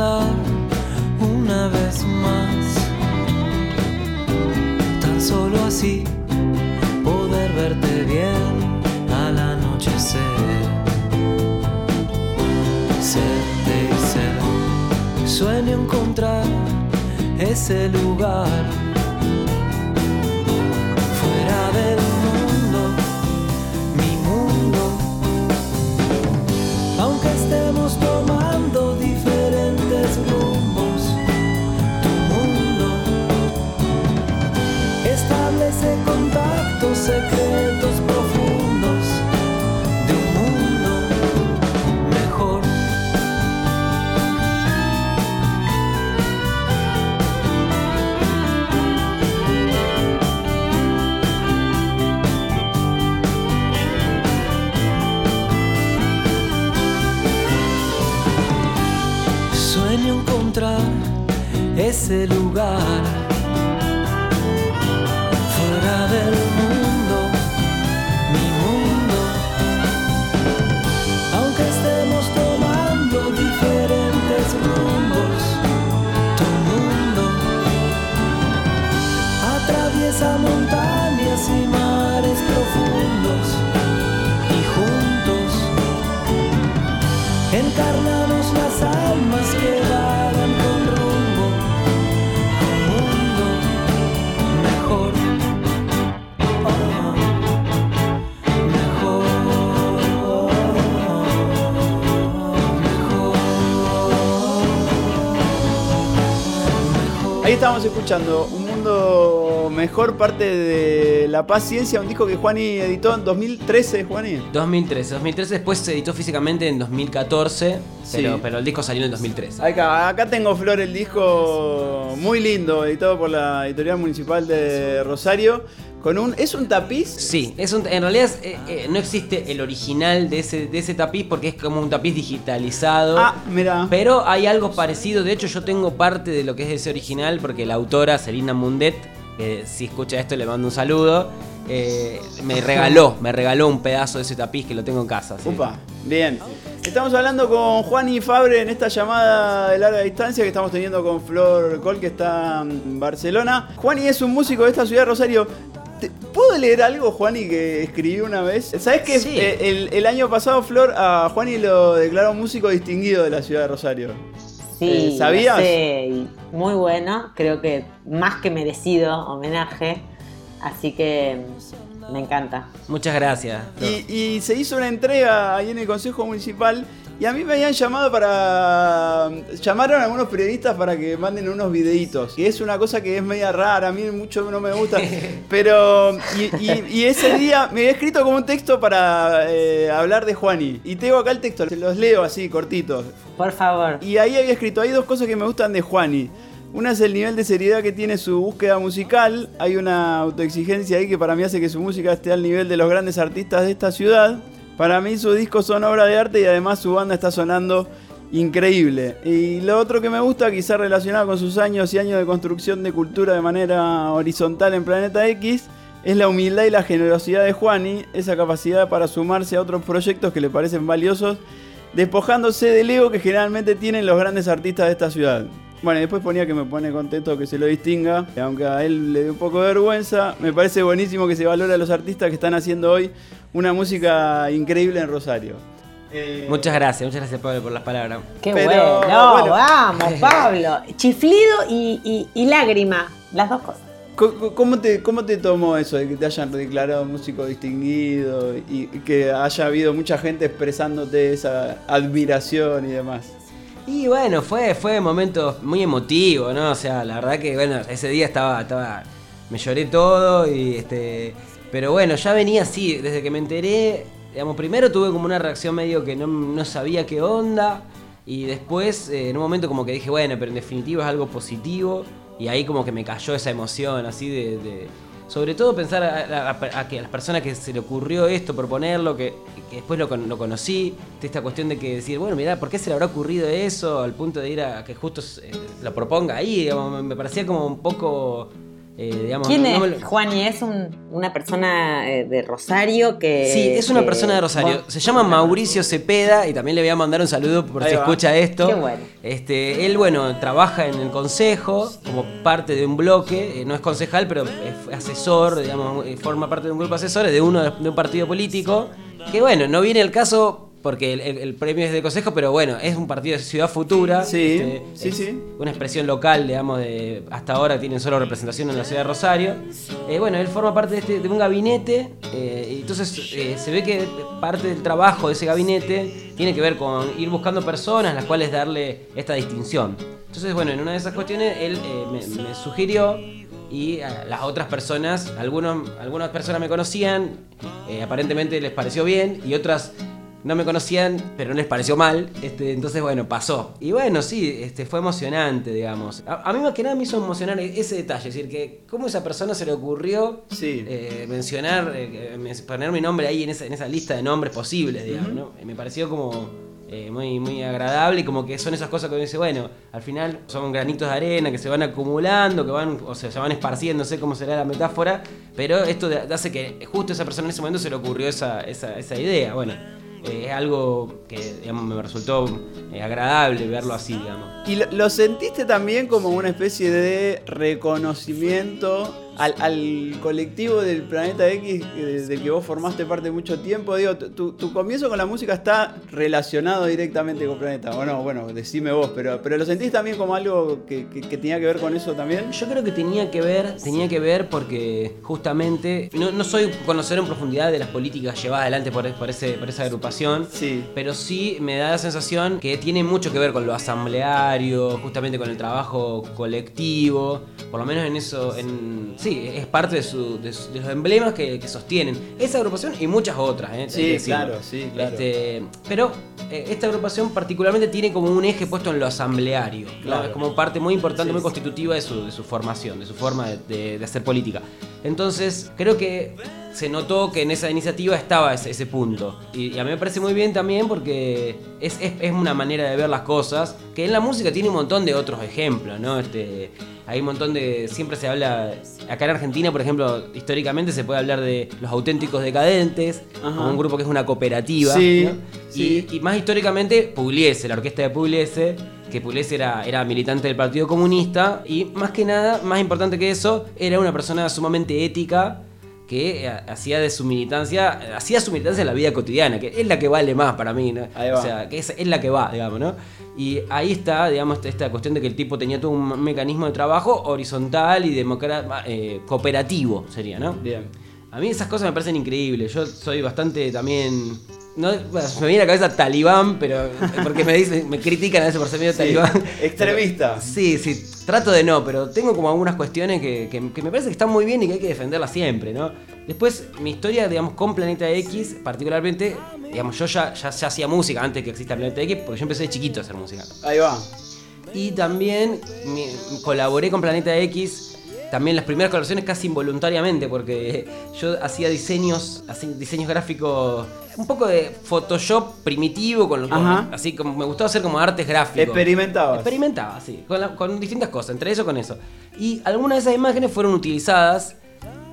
Una vez más tan solo así poder verte bien al anochecer. Serte y ser, sueño encontrar ese lugar ese lugar estábamos escuchando Un Mundo Mejor, parte de La Paciencia, un disco que Juani editó en 2013, Juani. 2013. 2013 después se editó físicamente en 2014, pero, Sí. pero el disco salió en 2013. Acá, acá tengo Flor el disco muy lindo, editado por la editorial municipal de Rosario. Con un. ¿Es un tapiz? Sí, es un- en realidad es, eh, eh, no existe el original de ese, de ese tapiz porque es como un tapiz digitalizado. Ah, mira. Pero hay algo parecido, de hecho yo tengo parte de lo que es ese original porque la autora Selina Mundet, que si escucha esto le mando un saludo, eh, me regaló, me regaló un pedazo de ese tapiz que lo tengo en casa. sí. Upa, bien. Estamos hablando con Juan y Fabre en esta llamada de larga distancia que estamos teniendo con Flor Col, que está en Barcelona. Juani es un músico de esta ciudad, Rosario. ¿Te- ¿Puedo leer algo, Juani, que escribí una vez? ¿Sabes que Sí. eh, el, el año pasado, Flor, a Juani lo declaró músico distinguido de la ciudad de Rosario? Sí, Eh, ¿sabías? y muy bueno, creo que más que merecido homenaje, así que me encanta. Muchas gracias. Y, y se hizo una entrega ahí en el Consejo Municipal y a mí me habían llamado para... Llamaron a algunos periodistas para que manden unos videitos. Y es una cosa que es media rara, a mí mucho no me gusta. Pero... Y, y- y ese día me había escrito como un texto para eh, hablar de Juani. Y tengo acá el texto, se los leo así, cortitos. Por favor. Y ahí había escrito, hay dos cosas que me gustan de Juani. Una es el nivel de seriedad que tiene su búsqueda musical. Hay una autoexigencia ahí que para mí hace que su música esté al nivel de los grandes artistas de esta ciudad. Para mí sus discos son obra de arte y además su banda está sonando increíble. Y lo otro que me gusta, quizá relacionado con sus años y años de construcción de cultura de manera horizontal en Planeta X, es la humildad y la generosidad de Juani, esa capacidad para sumarse a otros proyectos que le parecen valiosos despojándose del ego que generalmente tienen los grandes artistas de esta ciudad. Bueno, y después ponía que me pone contento que se lo distinga, y aunque a él le dio un poco de vergüenza, me parece buenísimo que se valore a los artistas que están haciendo hoy una música increíble en Rosario. Eh, Muchas gracias, muchas gracias Pablo por las palabras. Qué Pero, bueno, bueno. vamos, Pablo. Chiflido y, y- y lágrima, las dos cosas. Co- co- ¿Cómo te, ¿Cómo te tomó eso de que te hayan declarado músico distinguido y que haya habido mucha gente expresándote esa admiración y demás? Y bueno, fue, fue momentos muy emotivos, ¿no? O sea, la verdad que, bueno, ese día estaba, estaba, me lloré todo y este, pero bueno, ya venía así, desde que me enteré, digamos, primero tuve como una reacción medio que no, no sabía qué onda y después, eh, en un momento como que dije, bueno, pero en definitiva es algo positivo y ahí como que me cayó esa emoción así de- sobre todo pensar a, que a las personas que se le ocurrió esto, proponerlo, que, que después lo, lo conocí, de esta cuestión de que decir, bueno, mirá, ¿por qué se le habrá ocurrido eso? Al punto de ir a, que justo eh, lo proponga ahí, me parecía como un poco, eh, digamos... ¿Quién no es lo- Juani? ¿Es un- una persona eh, de Rosario que...? Sí, es una que- persona de Rosario. Se llama Mauricio Cepeda y también le voy a mandar un saludo por Ahí si va. escucha esto. Qué bueno. Este, él, bueno, trabaja en el consejo como parte de un bloque, eh, no es concejal, pero es asesor, digamos, forma parte de un grupo de asesores de uno de un partido político. Que bueno, no viene el caso porque el, el- el premio es de consejo, pero bueno, es un partido de Ciudad Futura. Sí, este, sí, es sí. Una expresión local, digamos, de hasta ahora tienen solo representación en la ciudad de Rosario. Eh, bueno, él forma parte de, este- de un gabinete, eh, y entonces eh, se ve que parte del trabajo de ese gabinete tiene que ver con ir buscando personas a las cuales darle esta distinción. Entonces, bueno, en una de esas cuestiones él eh, me, me sugirió y a las otras personas, algunos, algunas personas me conocían, eh, aparentemente les pareció bien y otras no me conocían, pero no les pareció mal. Este, entonces, bueno, pasó. Y bueno, sí, este, fue emocionante, digamos. A, a mí más que nada me hizo emocionar e- ese detalle, es decir, que cómo esa persona se le ocurrió Sí. eh, mencionar, eh, men- poner mi nombre ahí en esa, en esa lista de nombres posibles, digamos, ¿no? Me pareció como eh, muy, muy agradable y como que son esas cosas que uno dice, bueno, al final son granitos de arena que se van acumulando, que van, o sea, se van esparciendo, no sé cómo será la metáfora, pero esto hace que justo a esa persona en ese momento se le ocurrió esa, esa, esa idea. Bueno, eh, es algo que digamos, me resultó eh, agradable verlo así, digamos. ¿Y lo, lo sentiste también como una especie de reconocimiento al, al colectivo del Planeta X eh, del que vos formaste parte mucho tiempo? Digo, tu, tu comienzo con la música está relacionado directamente con Planeta. Bueno, bueno, decime vos, pero, pero ¿lo sentís también como algo que, que- que tenía que ver con eso también? Yo creo que tenía que ver, tenía que ver porque justamente no, no soy conocedor en profundidad de las políticas llevadas adelante por, por ese, por esa agrupación, Sí. pero sí me da la sensación que tiene mucho que ver con lo asambleario, justamente con el trabajo colectivo, por lo menos en eso, en, sí, es parte de, su- de su- de los emblemas que, que sostienen esa agrupación y muchas otras. ¿eh? Sí, claro, sí, claro. Este, pero eh, esta agrupación particularmente tiene como un eje puesto en lo asambleario, es como parte muy importante, Sí, muy constitutiva de su, de su formación, de su forma de, de- de hacer política. Entonces, creo que se notó que en esa iniciativa estaba ese, ese punto. Y, y a mí me parece muy bien también porque es, es- es una manera de ver las cosas, que en la música tiene un montón de otros ejemplos, ¿no? Este, hay un montón de... Siempre se habla... Acá en Argentina, por ejemplo, históricamente se puede hablar de los auténticos decadentes, Ajá. como un grupo que es una cooperativa. Sí, ¿no? sí. Y, y más históricamente, Pugliese, la orquesta de Pugliese, que Pugliese era, era militante del Partido Comunista y más que nada, más importante que eso, era una persona sumamente ética que eh, hacía de su militancia, hacía su militancia en la vida cotidiana, que es la que vale más para mí, ¿no? Ahí va. O sea, que es, es la que va, digamos, ¿no? Y ahí está, digamos, esta- cuestión de que el tipo tenía todo un mecanismo de trabajo horizontal y eh, cooperativo, sería, ¿no? Bien. A mí esas cosas me parecen increíbles. Yo soy bastante también. No, bueno, me viene a la cabeza talibán, pero. Porque me dicen, me critican a veces por ser medio Sí, talibán. extremista. Sí, sí, trato de no, pero tengo como algunas cuestiones que, que- que me parece que están muy bien y que hay que defenderlas siempre, ¿no? Después, mi historia, digamos, con Planeta X, particularmente, digamos, yo ya, ya, ya hacía música antes que exista Planeta X, porque yo empecé de chiquito a hacer música. Ahí va. Y también colaboré con Planeta X, también las primeras colaboraciones casi involuntariamente, porque yo hacía diseños, así, diseños gráficos, un poco de Photoshop primitivo, con, con- así como me gustaba hacer como artes gráficos. Experimentabas. Experimentaba, sí, con, la- con distintas cosas, entre eso con eso. Y algunas de esas imágenes fueron utilizadas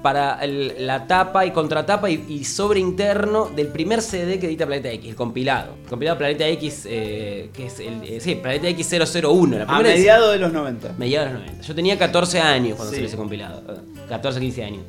para el- la tapa y contratapa y, y sobre interno del primer CD que edita Planeta X, el compilado. El compilado Planeta X, eh, que es el. eh, sí, Planeta X 001, la A primera edición. mediados de los 90. Mediados de los 90. Yo tenía 14 años cuando Sí. salió ese compilado. eh, 14, 15 años.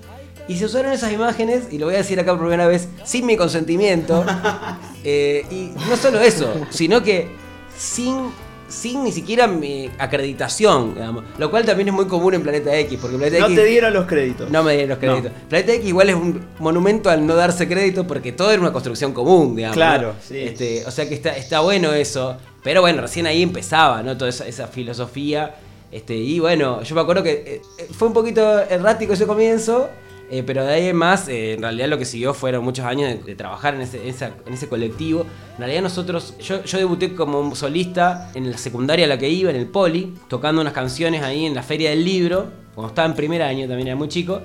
Y se usaron esas imágenes, y lo voy a decir acá por primera vez, sin mi consentimiento. eh, y no solo eso, sino que sin, sin ni siquiera mi acreditación, digamos. Lo cual también es muy común en Planeta X, porque Planeta No X... te dieron los créditos. No me dieron los créditos. Planeta X igual es un monumento al no darse crédito porque todo era una construcción común, digamos. Claro, ¿no? sí. Este, o sea que está, está bueno eso. Pero bueno, recién ahí empezaba, ¿no? Toda esa, esa filosofía. Este, y bueno, yo me acuerdo que eh, fue un poquito errático ese comienzo. Eh, pero de ahí en más, eh, en realidad lo que siguió fueron muchos años de, de trabajar en ese, esa- en ese colectivo. En realidad nosotros, yo, yo debuté como solista en la secundaria a la que iba, en el Poli, tocando unas canciones ahí en la Feria del Libro, cuando estaba en primer año, también era muy chico.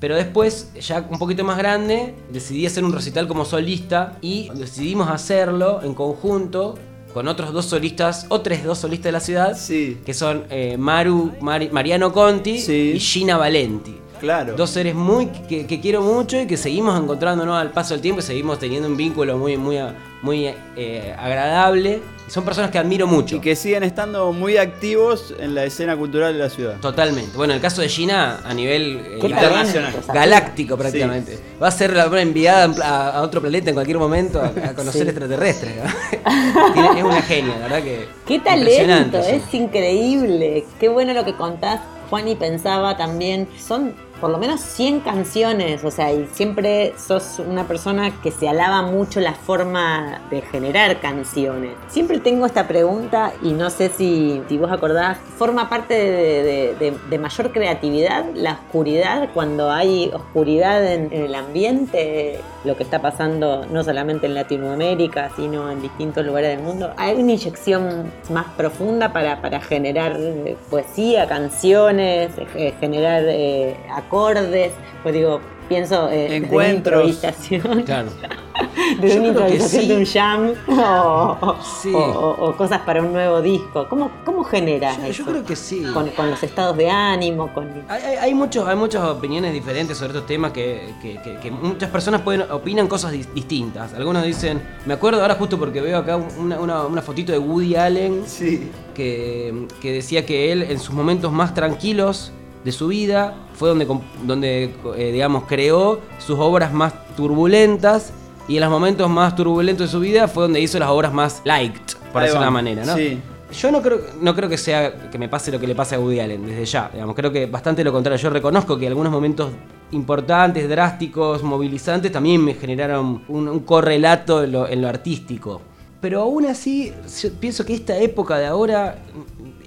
Pero después, ya un poquito más grande, decidí hacer un recital como solista y decidimos hacerlo en conjunto con otros dos solistas, otros dos solistas de la ciudad, Sí. que son eh, Maru, Mari- Mariano Conti Sí. y Gina Valenti. Claro. Dos seres muy que, que quiero mucho y que seguimos encontrándonos al paso del tiempo y seguimos teniendo un vínculo muy, muy, muy eh, agradable. Son personas que admiro mucho. Y que siguen estando muy activos en la escena cultural de la ciudad. Totalmente. Bueno, el caso de Gina a nivel eh, internacional. galáctico prácticamente. Va a ser la primera enviada a, a otro planeta en cualquier momento a, a conocer Sí. extraterrestres. es una genia, la verdad que. Qué talento, es increíble. Qué bueno lo que contás. Juan y pensaba también, son por lo menos 100 canciones, o sea, y siempre sos una persona que se alaba mucho la forma de generar canciones. Siempre tengo esta pregunta y no sé si, si vos acordás, ¿forma parte de, de- de- de mayor creatividad la oscuridad cuando hay oscuridad en, en el ambiente? Lo que está pasando no solamente en Latinoamérica, sino en distintos lugares del mundo. ¿Hay una inyección más profunda para, para generar eh, poesía, canciones, eh, generar eh, acordes? Pues digo, pienso eh, en Encuentros. improvisación. Claro. de Yo una improvisación sí. de un jam o, Sí. o- o- o cosas para un nuevo disco. ¿Cómo, cómo generas Yo, eso? yo creo que sí. Con, con los estados de ánimo, con... Hay, hay- hay muchos, hay muchas opiniones diferentes sobre estos temas que, que- que- que muchas personas pueden opinan cosas dis- distintas. Algunos dicen, me acuerdo ahora justo porque veo acá una, una- una fotito de Woody Allen Sí. que, que decía que él en sus momentos más tranquilos de su vida fue donde, donde eh, digamos, creó sus obras más turbulentas y en los momentos más turbulentos de su vida fue donde hizo las obras más liked, por decirlo de una manera, ¿no? Sí. Yo no creo, no creo que sea que me pase lo que le pase a Woody Allen desde ya. Digamos, creo que bastante lo contrario. Yo reconozco que algunos momentos importantes, drásticos, movilizantes, también me generaron un, un correlato en lo, en lo artístico. Pero aún así, yo pienso que esta época de ahora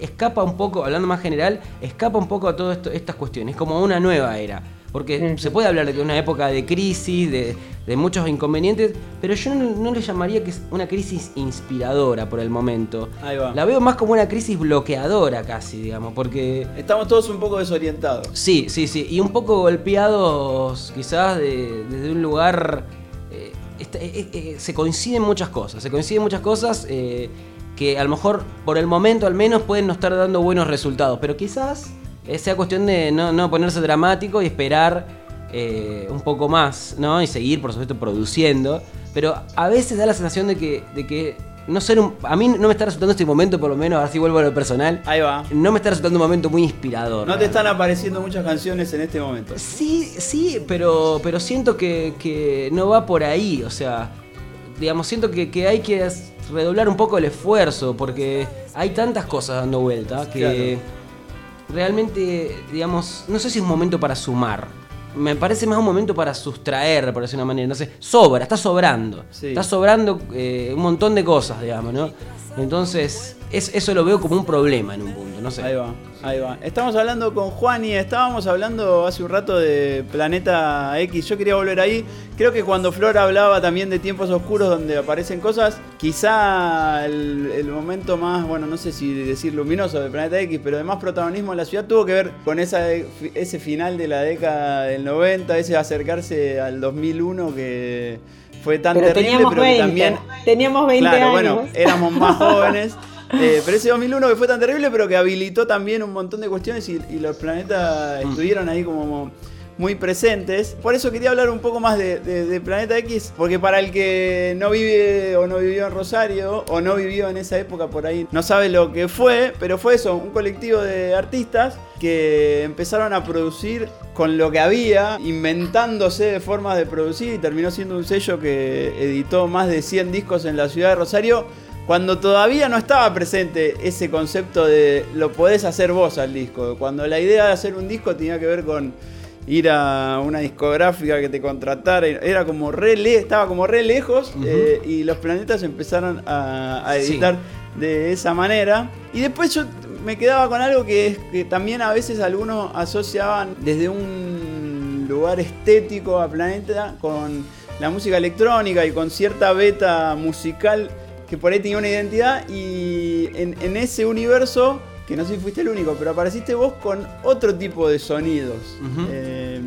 escapa un poco, hablando más general, escapa un poco a todas estas cuestiones, como una nueva era. Porque se puede hablar de una época de crisis, de, de muchos inconvenientes, pero yo no, no le llamaría que es una crisis inspiradora por el momento. Ahí va. La veo más como una crisis bloqueadora casi, digamos, porque... Estamos todos un poco desorientados. Sí, sí, sí, y un poco golpeados quizás de- desde un lugar... eh, eh, eh, se coinciden muchas cosas, se coinciden muchas cosas que a lo mejor por el momento al menos pueden no estar dando buenos resultados, pero quizás eh, sea cuestión de no, no ponerse dramático y esperar eh, un poco más, ¿no? Y seguir, por supuesto, produciendo, pero a veces da la sensación de que... De que no ser un, a mí no me está resultando este momento, por lo menos, ahora sí vuelvo a lo personal. Ahí va. No me está resultando un momento muy inspirador. No te están apareciendo muchas canciones en este momento. Sí, sí, pero, pero siento que, que no va por ahí. O sea, digamos, siento que, que hay que redoblar un poco el esfuerzo porque hay tantas cosas dando vuelta que realmente, digamos, no sé si es un momento para sumar. Me parece más un momento para sustraer, por decir una manera. No sé, sobra, está sobrando. Sí. Está sobrando eh, un montón de cosas, digamos, ¿no? Entonces, es- eso lo veo como un problema en un punto, no sé. Ahí va, ahí va. Estamos hablando con Juan y estábamos hablando hace un rato de Planeta X. Yo quería volver ahí. Creo que cuando Flor hablaba también de tiempos oscuros donde aparecen cosas, quizá el, el momento más, bueno, no sé si decir luminoso de Planeta X, pero de más protagonismo en la ciudad tuvo que ver con esa, ese final de la década del 90, ese acercarse al 2001 que fue tan Pero terrible, pero que 20, también teníamos 20 claro, años. bueno, éramos más jóvenes. Eh, pero ese 2001 que fue tan terrible, pero que habilitó también un montón de cuestiones y, y los planetas estuvieron ahí como muy presentes. Por eso quería hablar un poco más de, de- de Planeta X, porque para el que no vive o no vivió en Rosario o no vivió en esa época por ahí, no sabe lo que fue, pero fue eso, un colectivo de artistas que empezaron a producir con lo que había, inventándose formas de producir y terminó siendo un sello que editó más de 100 discos en la ciudad de Rosario cuando todavía no estaba presente ese concepto de lo podés hacer vos al disco. Cuando la idea de hacer un disco tenía que ver con ir a una discográfica que te contratara, era como re le- estaba como re lejos eh, y los planetas empezaron a, a Sí. editar de esa manera. Y después yo me quedaba con algo que, es, que también a veces algunos asociaban desde un lugar estético a Planeta con la música electrónica y con cierta beta musical que por ahí tenía una identidad y en, en ese universo, que no sé si fuiste el único, pero apareciste vos con otro tipo de sonidos. Eh,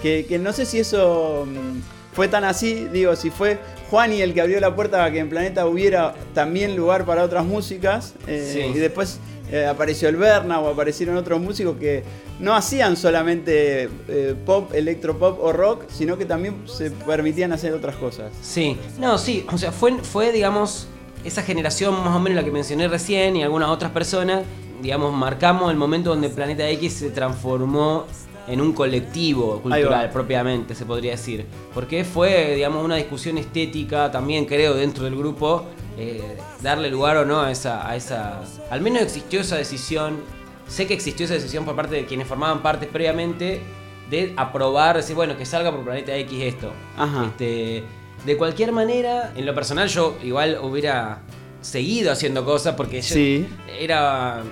que, que no sé si eso mm, fue tan así, digo, si fue Juani el que abrió la puerta a que en Planeta hubiera también lugar para otras músicas, eh, Sí. y después eh, apareció el Berna o aparecieron otros músicos que no hacían solamente eh, pop, electropop o rock, sino que también se permitían hacer otras cosas. Sí, no, sí, o sea, fue, fue, digamos, esa generación más o menos la que mencioné recién y algunas otras personas, digamos, marcamos el momento donde Planeta X se transformó en un colectivo cultural propiamente, se podría decir. Porque fue, digamos, una discusión estética también, creo, dentro del grupo, eh, darle lugar o no a esa, a esa... Al menos existió esa decisión, sé que existió esa decisión por parte de quienes formaban parte previamente, de aprobar, decir, bueno, que salga por Planeta X esto. Ajá. Este, de cualquier manera, en lo personal yo igual hubiera seguido haciendo cosas porque yo Sí. era...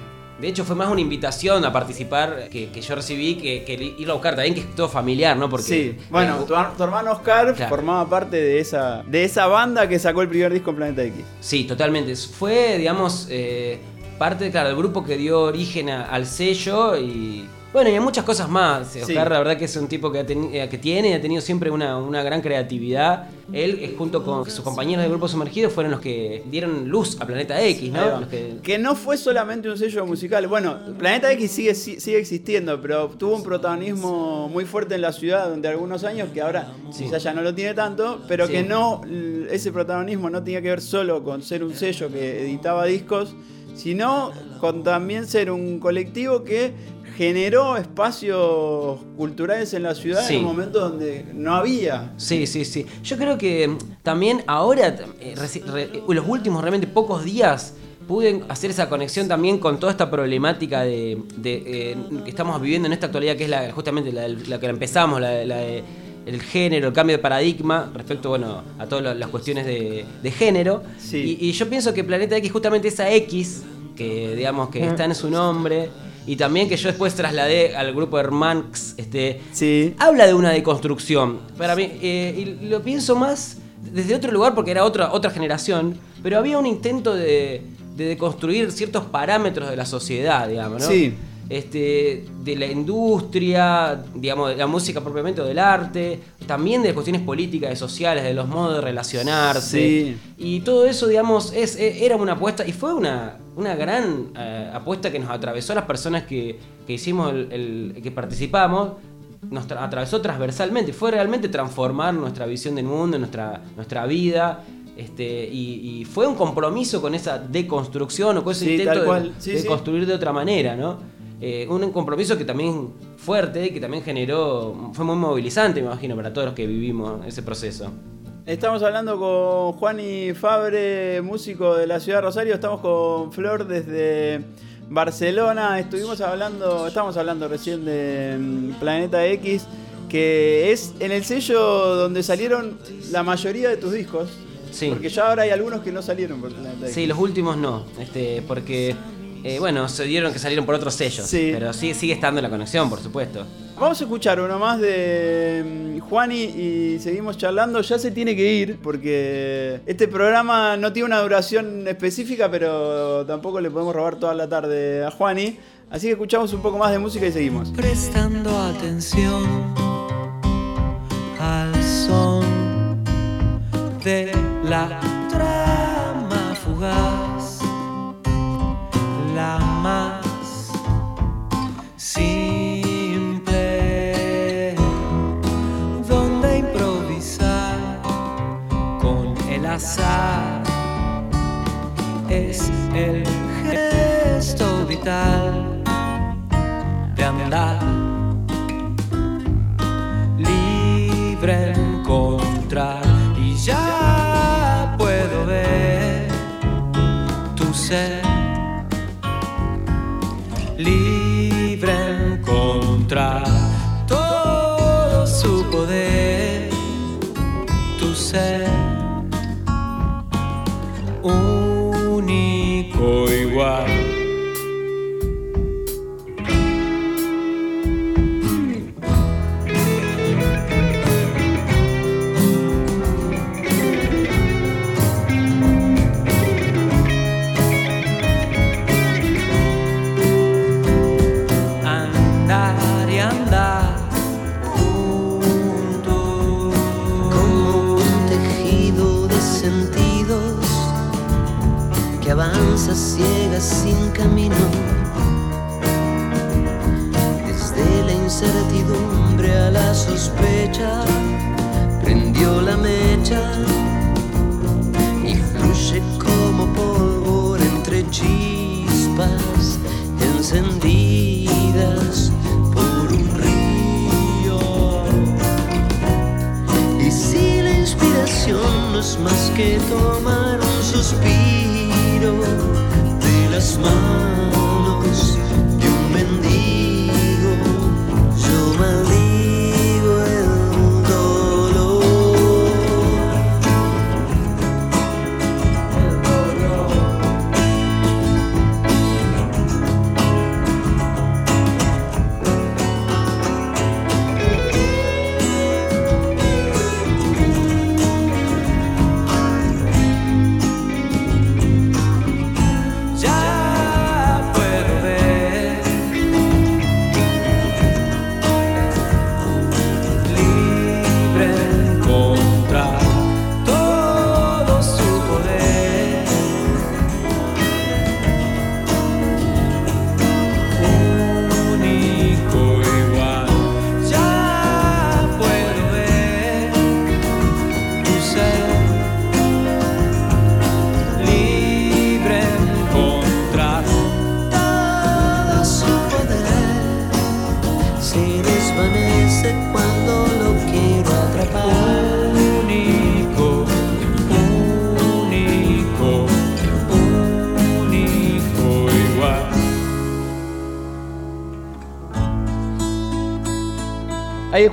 De hecho fue más una invitación a participar que, que yo recibí que, que irlo a buscar también, que es todo familiar, ¿no? Porque, Sí, bueno, tu, tu hermano Oscar Claro. formaba parte de esa, de esa banda que sacó el primer disco en Planeta X. Sí, totalmente. Fue, digamos, eh, parte, claro, del grupo que dio origen a- al sello y, Bueno, y hay muchas cosas más. Oscar, Sí. la verdad que es un tipo que, ha eh, que tiene y ha tenido siempre una, una gran creatividad. Él, eh, junto con sus compañeros del grupo Sumergido, fueron los que dieron luz a Planeta X. ¿no? Los que- Que no fue solamente un sello musical. Bueno, Planeta X sigue, si- sigue existiendo, pero tuvo un protagonismo muy fuerte en la ciudad durante algunos años, que ahora quizás ya no lo tiene tanto, pero Sí. que no, ese protagonismo no tenía que ver solo con ser un sello que editaba discos, sino con también ser un colectivo que generó espacios culturales en la ciudad Sí. en un momento donde no había. Sí, sí, sí. Yo creo que mm, también ahora, eh, eh, los últimos realmente pocos días, pude hacer esa conexión también con toda esta problemática de, de, eh, que estamos viviendo en esta actualidad, que es la, justamente la, la que empezamos, la, la de el género, el cambio de paradigma respecto bueno, a todas la- las cuestiones de, de género. Sí. Y, y yo pienso que Planeta X, justamente esa X, que digamos que está en su nombre, y también que yo después trasladé al grupo Hermanx, este, Sí. habla de una deconstrucción. Para mí, eh, y lo pienso más desde otro lugar porque era otra, otra generación, pero había un intento de, de deconstruir ciertos parámetros de la sociedad, digamos, ¿no? Sí. Este, de la industria, digamos, de la música propiamente o del arte, también de cuestiones políticas y sociales, de los modos de relacionarse. Sí. Y todo eso, digamos, es, e- era una apuesta, y fue una, una gran eh, apuesta que nos atravesó a las personas que, que hicimos, el, el- que participamos, nos tra- atravesó transversalmente. Fue realmente transformar nuestra visión del mundo, nuestra, nuestra vida. Este, y, y fue un compromiso con esa deconstrucción o con ese Sí, intento de- sí. construir de otra manera, ¿no? Eh, un compromiso que también fuerte, que también generó, fue muy movilizante, me imagino, para todos los que vivimos ese proceso. Estamos hablando con Juan y Fabre, músico de la ciudad de Rosario. Estamos con Flor desde Barcelona. Estuvimos hablando, estamos hablando recién de mm, Planeta X, que es en el sello donde salieron la mayoría de tus discos. Sí. Porque ya ahora hay algunos que no salieron por Planeta X. Sí, los últimos no, este, porque, eh, bueno, se dieron que salieron por otros sellos, Sí. pero sí, sigue estando la conexión, por supuesto. Vamos a escuchar uno más de mm, Juani y seguimos charlando. Ya se tiene que ir porque este programa no tiene una duración específica, pero tampoco le podemos robar toda la tarde a Juani. Así que escuchamos un poco más de música y seguimos. prestando atención al son de la trama fugaz, la más simple, donde improvisar con el azar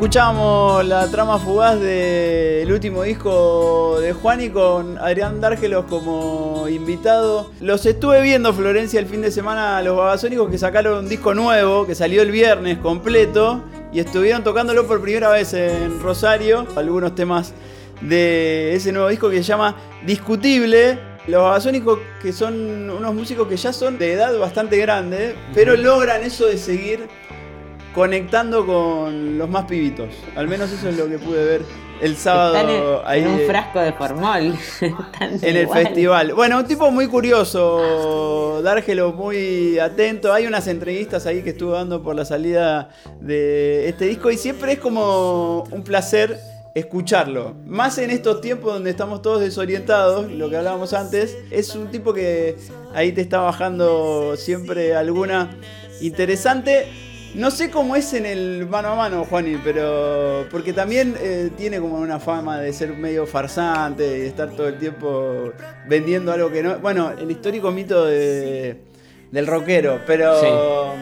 Ahí escuchábamos la trama fugaz del último disco de Juani con Adrián Dárgelos como invitado. Los estuve viendo, Florencia, el fin de semana, los babasónicos que sacaron un disco nuevo que salió el viernes completo y estuvieron tocándolo por primera vez en Rosario. Algunos temas de ese nuevo disco que se llama Discutible. Los babasónicos que son unos músicos que ya son de edad bastante grande, pero logran eso de seguir conectando con los más pibitos. Al menos eso es lo que pude ver el sábado Están en, ahí en un frasco de formol. Están en el festival. Bueno, un tipo muy curioso, Dárgelo muy atento. Hay unas entrevistas ahí que estuvo dando por la salida de este disco y siempre es como un placer escucharlo. Más en estos tiempos donde estamos todos desorientados, lo que hablábamos antes, es un tipo que ahí te está bajando siempre alguna interesante. No sé cómo es en el mano a mano, Juani, pero. Porque también eh, tiene como una fama de ser medio farsante y estar todo el tiempo vendiendo algo que no. Bueno, el histórico mito de, del rockero, pero.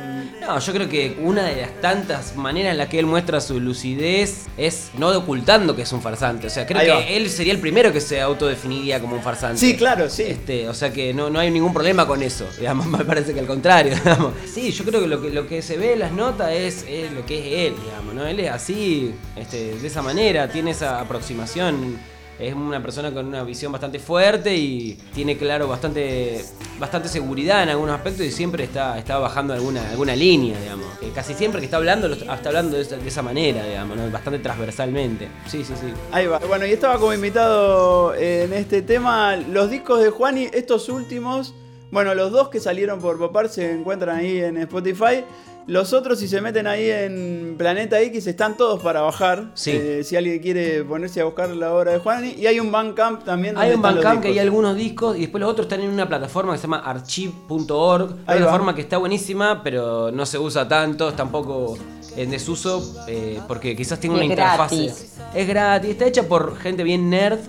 No, yo creo que una de las tantas maneras en las que él muestra su lucidez es no ocultando que es un farsante. O sea, creo Ahí que va. él sería el primero que se autodefiniría como un farsante. Sí, claro, sí. Este, o sea que no, no hay ningún problema con eso. Digamos, me parece que al contrario. digamos. Sí, yo creo que lo que, lo que se ve en las notas es, es lo que es él, digamos, ¿no? Él es así, este, de esa manera, tiene esa aproximación. Es una persona con una visión bastante fuerte y tiene claro bastante, bastante seguridad en algunos aspectos y siempre está, está bajando alguna, alguna línea, digamos. Eh, casi siempre que está hablando, está hablando de esa, manera, digamos, bastante transversalmente. Sí, sí, sí. Ahí va. Bueno, y estaba como invitado en este tema los discos de Juani, estos últimos. Bueno, los dos que salieron por Popar se encuentran ahí en Spotify. Los otros, si se meten ahí en Planeta X, están todos para bajar. Sí. Eh, si alguien quiere ponerse a buscar la obra de Juani. Y hay un Bandcamp también. Hay un Bandcamp que hay algunos discos y después los otros están en una plataforma que se llama archive.org. Una plataforma que está buenísima, pero no se usa tanto, es tampoco en desuso, eh, porque quizás tiene una es interfaz. gratis. Es gratis, está hecha por gente bien nerd.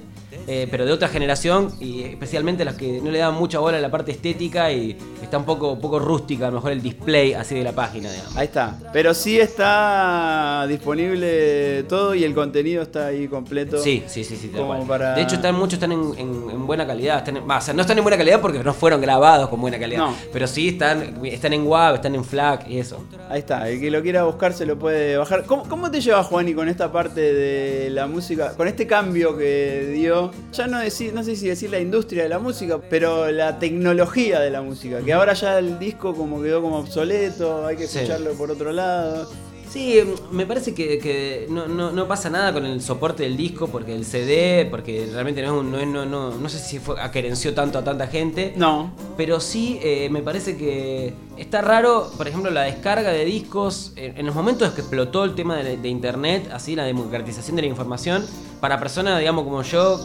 Eh, pero de otra generación y especialmente los que no le dan mucha bola a la parte estética y está un poco, poco rústica a lo mejor el display así de la página digamos. Ahí está. Pero sí está disponible todo y el contenido está ahí completo. Sí, sí, sí, sí. Como para- De hecho, están, muchos están en, en- en buena calidad. Están en- o sea, no están en buena calidad porque no fueron grabados con buena calidad. No. Pero sí están, están en WAV, están en FLAC y eso. Ahí está, el que lo quiera buscar se lo puede bajar. ¿Cómo, cómo te llevas, Juani, con esta parte de la música, con este cambio que dio? Ya no decir, no sé si decir la industria de la música, pero la tecnología de la música. Que ahora ya el disco como quedó como obsoleto, hay que Sí. escucharlo por otro lado. Sí, me parece que, que no, no- no pasa nada con el soporte del disco, porque el CD, porque realmente no es un, no, es- no, no, no sé si fue aquerenció tanto a tanta gente. No. Pero sí, eh, me parece que está raro, por ejemplo, la descarga de discos. En, en los momentos que explotó el tema de, de internet, así la democratización de la información, para personas, digamos, como yo,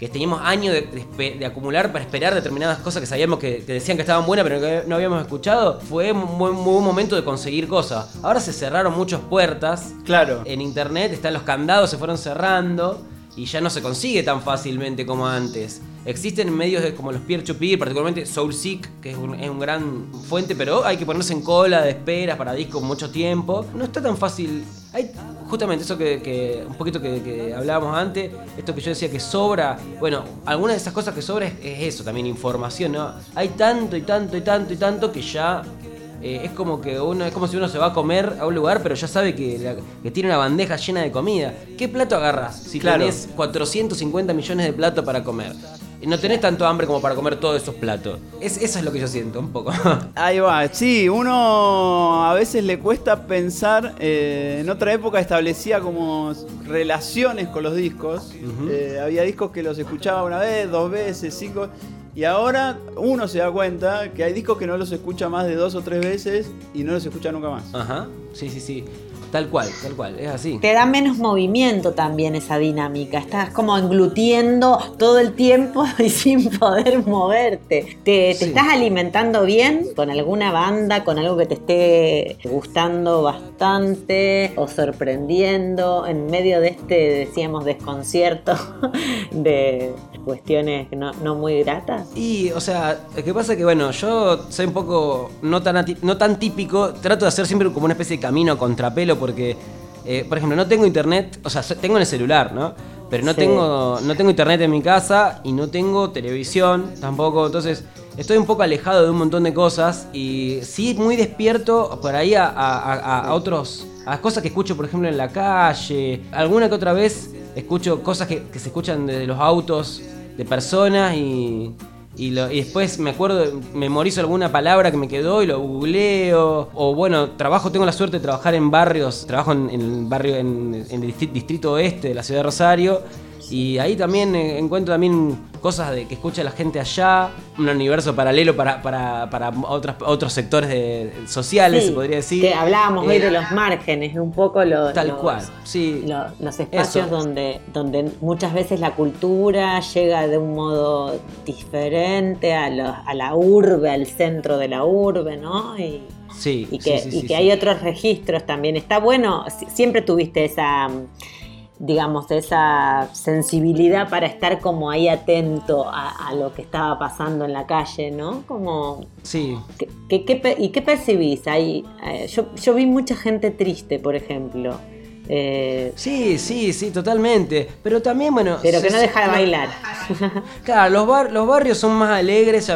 que teníamos años de, de espe- de acumular para esperar determinadas cosas que sabíamos que, que decían que estaban buenas, pero que no habíamos escuchado, fue un buen, muy buen momento de conseguir cosas. Ahora se cerraron muchas puertas. Claro. En internet están los candados, se fueron cerrando y ya no se consigue tan fácilmente como antes. Existen medios como los peer-to-peer, particularmente SoulSeek, que es un, gran fuente, pero hay que ponerse en cola de espera para discos mucho tiempo. No está tan fácil. Hay justamente eso que, un poquito que, hablábamos antes, esto que yo decía que sobra. Bueno, algunas de esas cosas que sobra es, es eso, también información, ¿no? Hay tanto y tanto y tanto y tanto que ya eh, es como que uno es como si uno se va a comer a un lugar, pero ya sabe que, la- que tiene una bandeja llena de comida. ¿Qué plato agarras si Claro. tenés 450 millones de platos para comer? Y no tenés tanto hambre como para comer todos esos platos. Es, eso es lo que yo siento, un poco. Ahí va, sí, uno a veces le cuesta pensar, eh, en otra época establecía como relaciones con los discos, Eh, había discos que los escuchaba una vez, dos veces, cinco, y ahora uno se da cuenta que hay discos que no los escucha más de dos o tres veces y no los escucha nunca más. Ajá, sí, sí, sí. Tal cual, tal cual, es así. Te da menos movimiento también esa dinámica. Estás como englutiendo todo el tiempo y sin poder moverte. ¿Te, te Sí. estás alimentando bien con alguna banda, con algo que te esté gustando bastante o sorprendiendo en medio de este, decíamos, desconcierto de cuestiones no, no muy gratas? Y, o sea, lo que pasa es que, bueno, yo soy un poco no tan, no tan típico, trato de hacer siempre como una especie de camino contrapelo porque Eh, por ejemplo, no tengo internet, o sea, tengo en el celular, ¿no? Pero no, Sí. tengo, no tengo internet en mi casa y no tengo televisión tampoco. Entonces, estoy un poco alejado de un montón de cosas y sí muy despierto por ahí a, a- a- a otros, a cosas que escucho, por ejemplo, en la calle. Alguna que otra vez escucho cosas que, que se escuchan desde los autos de personas y, y, lo- y después me acuerdo, memorizo alguna palabra que me quedó y lo googleo. O bueno, trabajo, tengo la suerte de trabajar en barrios, trabajo en, el barrio, en, en el distri- distrito oeste de la ciudad de Rosario. Y ahí también eh, encuentro también cosas de que escucha la gente allá, un universo paralelo para, para, para otras, otros sectores de- sociales, Sí, se podría decir. Que hablábamos hoy Eh, de los márgenes, un poco los, Tal los- cual, sí. lo- los espacios Eso. donde, donde muchas veces la cultura llega de un modo diferente a, los- a la urbe, al centro de la urbe, ¿no? Y, Sí, y que, sí, sí, y que hay otros registros también. Está bueno, si- siempre tuviste esa, digamos, esa sensibilidad para estar como ahí atento a, a lo que estaba pasando en la calle, ¿no? Como, Sí, ¿qué, qué- ¿Y qué percibís ahí? Eh, yo, yo vi mucha gente triste, por ejemplo. Eh, sí, sí, sí, totalmente. Pero también, bueno. pero que no deja de bailar. Claro, los, bar- los barrios son más alegres,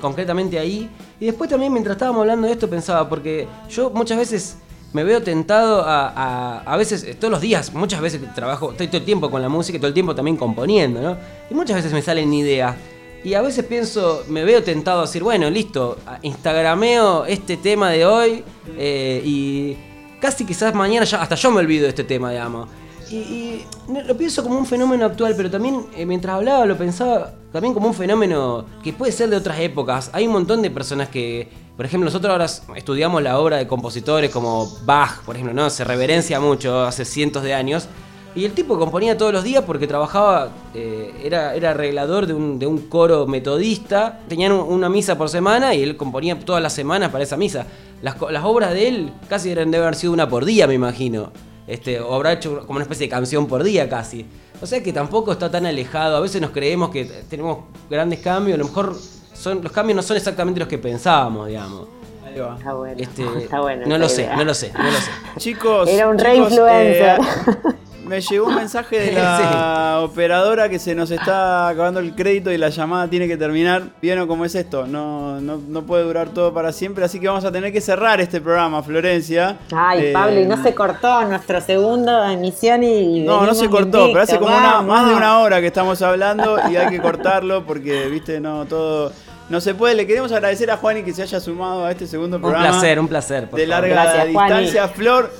concretamente ahí. Y después también, mientras estábamos hablando de esto, pensaba, porque yo muchas veces me veo tentado a, a, a veces, eh, todos los días, muchas veces trabajo, estoy todo el tiempo con la música y todo el tiempo también componiendo, ¿no? Y muchas veces me salen ideas. Y a veces pienso, me veo tentado a decir, bueno, listo, instagrameo este tema de hoy eh, y casi quizás mañana ya, hasta yo me olvido de este tema, digamos. Y, y lo pienso como un fenómeno actual, pero también eh, mientras hablaba lo pensaba también como un fenómeno que puede ser de otras épocas. Hay un montón de personas que, por ejemplo, nosotros ahora estudiamos la obra de compositores como Bach, por ejemplo, ¿no? Se reverencia mucho hace cientos de años. Y el tipo componía todos los días porque trabajaba, eh, era, era arreglador de un, de un coro metodista. Tenían un- una misa por semana y él componía todas las semanas para esa misa. Las, obras de él casi eran de haber sido una por día, me imagino. Este, o habrá hecho como una especie de canción por día casi. O sea que tampoco está tan alejado. A veces nos creemos que tenemos grandes cambios. A lo mejor son, los cambios no son exactamente los que pensábamos, digamos. Ahí va. Está bueno. Este, está bueno. no lo sé, no lo sé, no lo sé. Chicos, Era un re chicos, influencer. eh, me llegó un mensaje de la operadora que se nos está acabando el crédito y la llamada tiene que terminar. ¿Vieron cómo es esto? No, no, no puede durar todo para siempre, así que vamos a tener que cerrar este programa, Florencia. Ay, Eh, Pablo, y no se cortó nuestro segundo emisión y. No, no se cortó, pero hace como una, más de una hora que estamos hablando y hay que cortarlo porque, viste, no, todo... No se puede, le queremos agradecer a Juani que se haya sumado a este segundo Un programa. placer, un placer. por de favor. larga Gracias, Juani. distancia. Flor,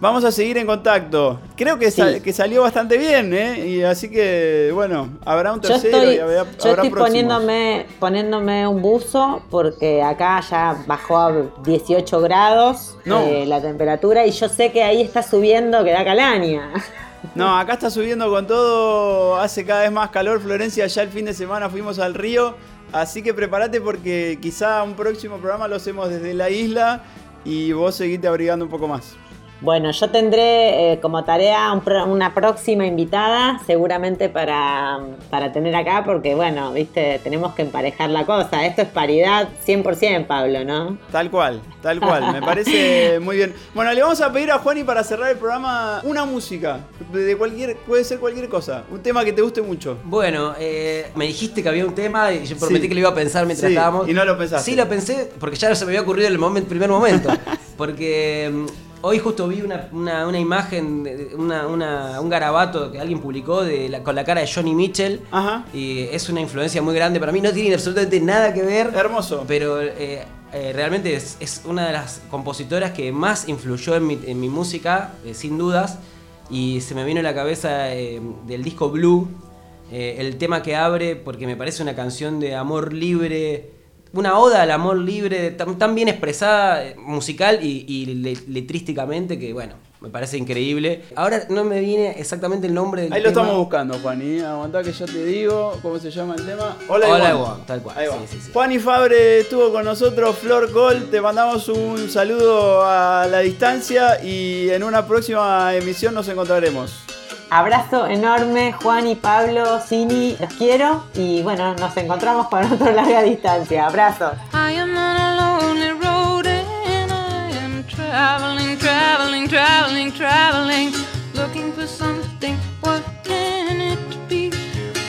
vamos a seguir en contacto. Creo que, Sí. que salió bastante bien, ¿eh? Y así que, bueno, habrá un Yo tercero estoy, y habrá, yo habrá estoy poniéndome, poniéndome un buzo porque acá ya bajó a 18 grados No. eh, la temperatura y yo sé que ahí está subiendo que da calaña. No, acá está subiendo con todo, hace cada vez más calor. Florencia, ya el fin de semana fuimos al río, así que prepárate porque quizá un próximo programa lo hacemos desde la isla y vos seguite abrigando un poco más. Bueno, yo tendré eh, como tarea un una próxima invitada, seguramente para, para tener acá, porque bueno, viste, tenemos que emparejar la cosa. Esto es paridad 100%, Pablo, ¿no? Tal cual, tal cual, me parece muy bien. Bueno, le vamos a pedir a Juani para cerrar el programa una música, de cualquier, puede ser cualquier cosa, un tema que te guste mucho. Bueno, eh, me dijiste que había un tema y yo prometí Sí. que lo iba a pensar mientras Sí, estábamos. y no lo pensaste. Sí, lo pensé porque ya se me había ocurrido en el momento, primer momento. Porque mm, hoy justo vi una, una- una imagen, de- una, una- un garabato que alguien publicó de la- con la cara de Johnny Mitchell. Ajá. Y es una influencia muy grande para mí. No tiene absolutamente nada que ver. Hermoso. Pero eh, eh, realmente es, es una de las compositoras que más influyó en mi, en mi música, eh, sin dudas. Y se me vino a la cabeza del disco Blue, el tema que abre, porque me parece una canción de amor libre, una oda al amor libre, tan, tan bien expresada, eh, musical y, y le- letrísticamente, que bueno, me parece increíble. Ahora no me viene exactamente el nombre del Ahí lo tema. estamos buscando, Juani. Aguantá que yo te digo cómo se llama el tema. Hola, Hola, Ivonne. Ivonne, tal cual, sí, sí, sí. Juani Fabre estuvo con nosotros, Flor Col. Te mandamos un saludo a la distancia y en una próxima emisión nos encontraremos. Abrazo enorme, Juan y Pablo, Cini, los quiero y bueno, nos encontramos para otro larga distancia. Abrazo.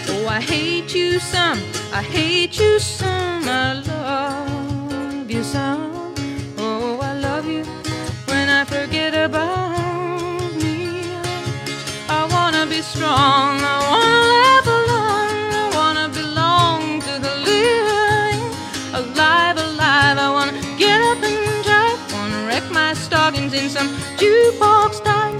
Oh, I hate you some, I hate you some, I love you some. Oh, I love you when I forget about strong. I wanna live alone. I wanna belong to the living. Alive, alive. I wanna get up and drive. Wanna wreck my stockings in some jukebox dive.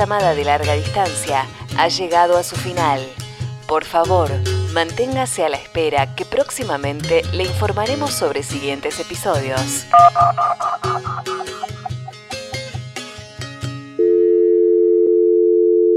llamada de larga distancia ha llegado a su final. Por favor, manténgase a la espera que próximamente le informaremos sobre siguientes episodios.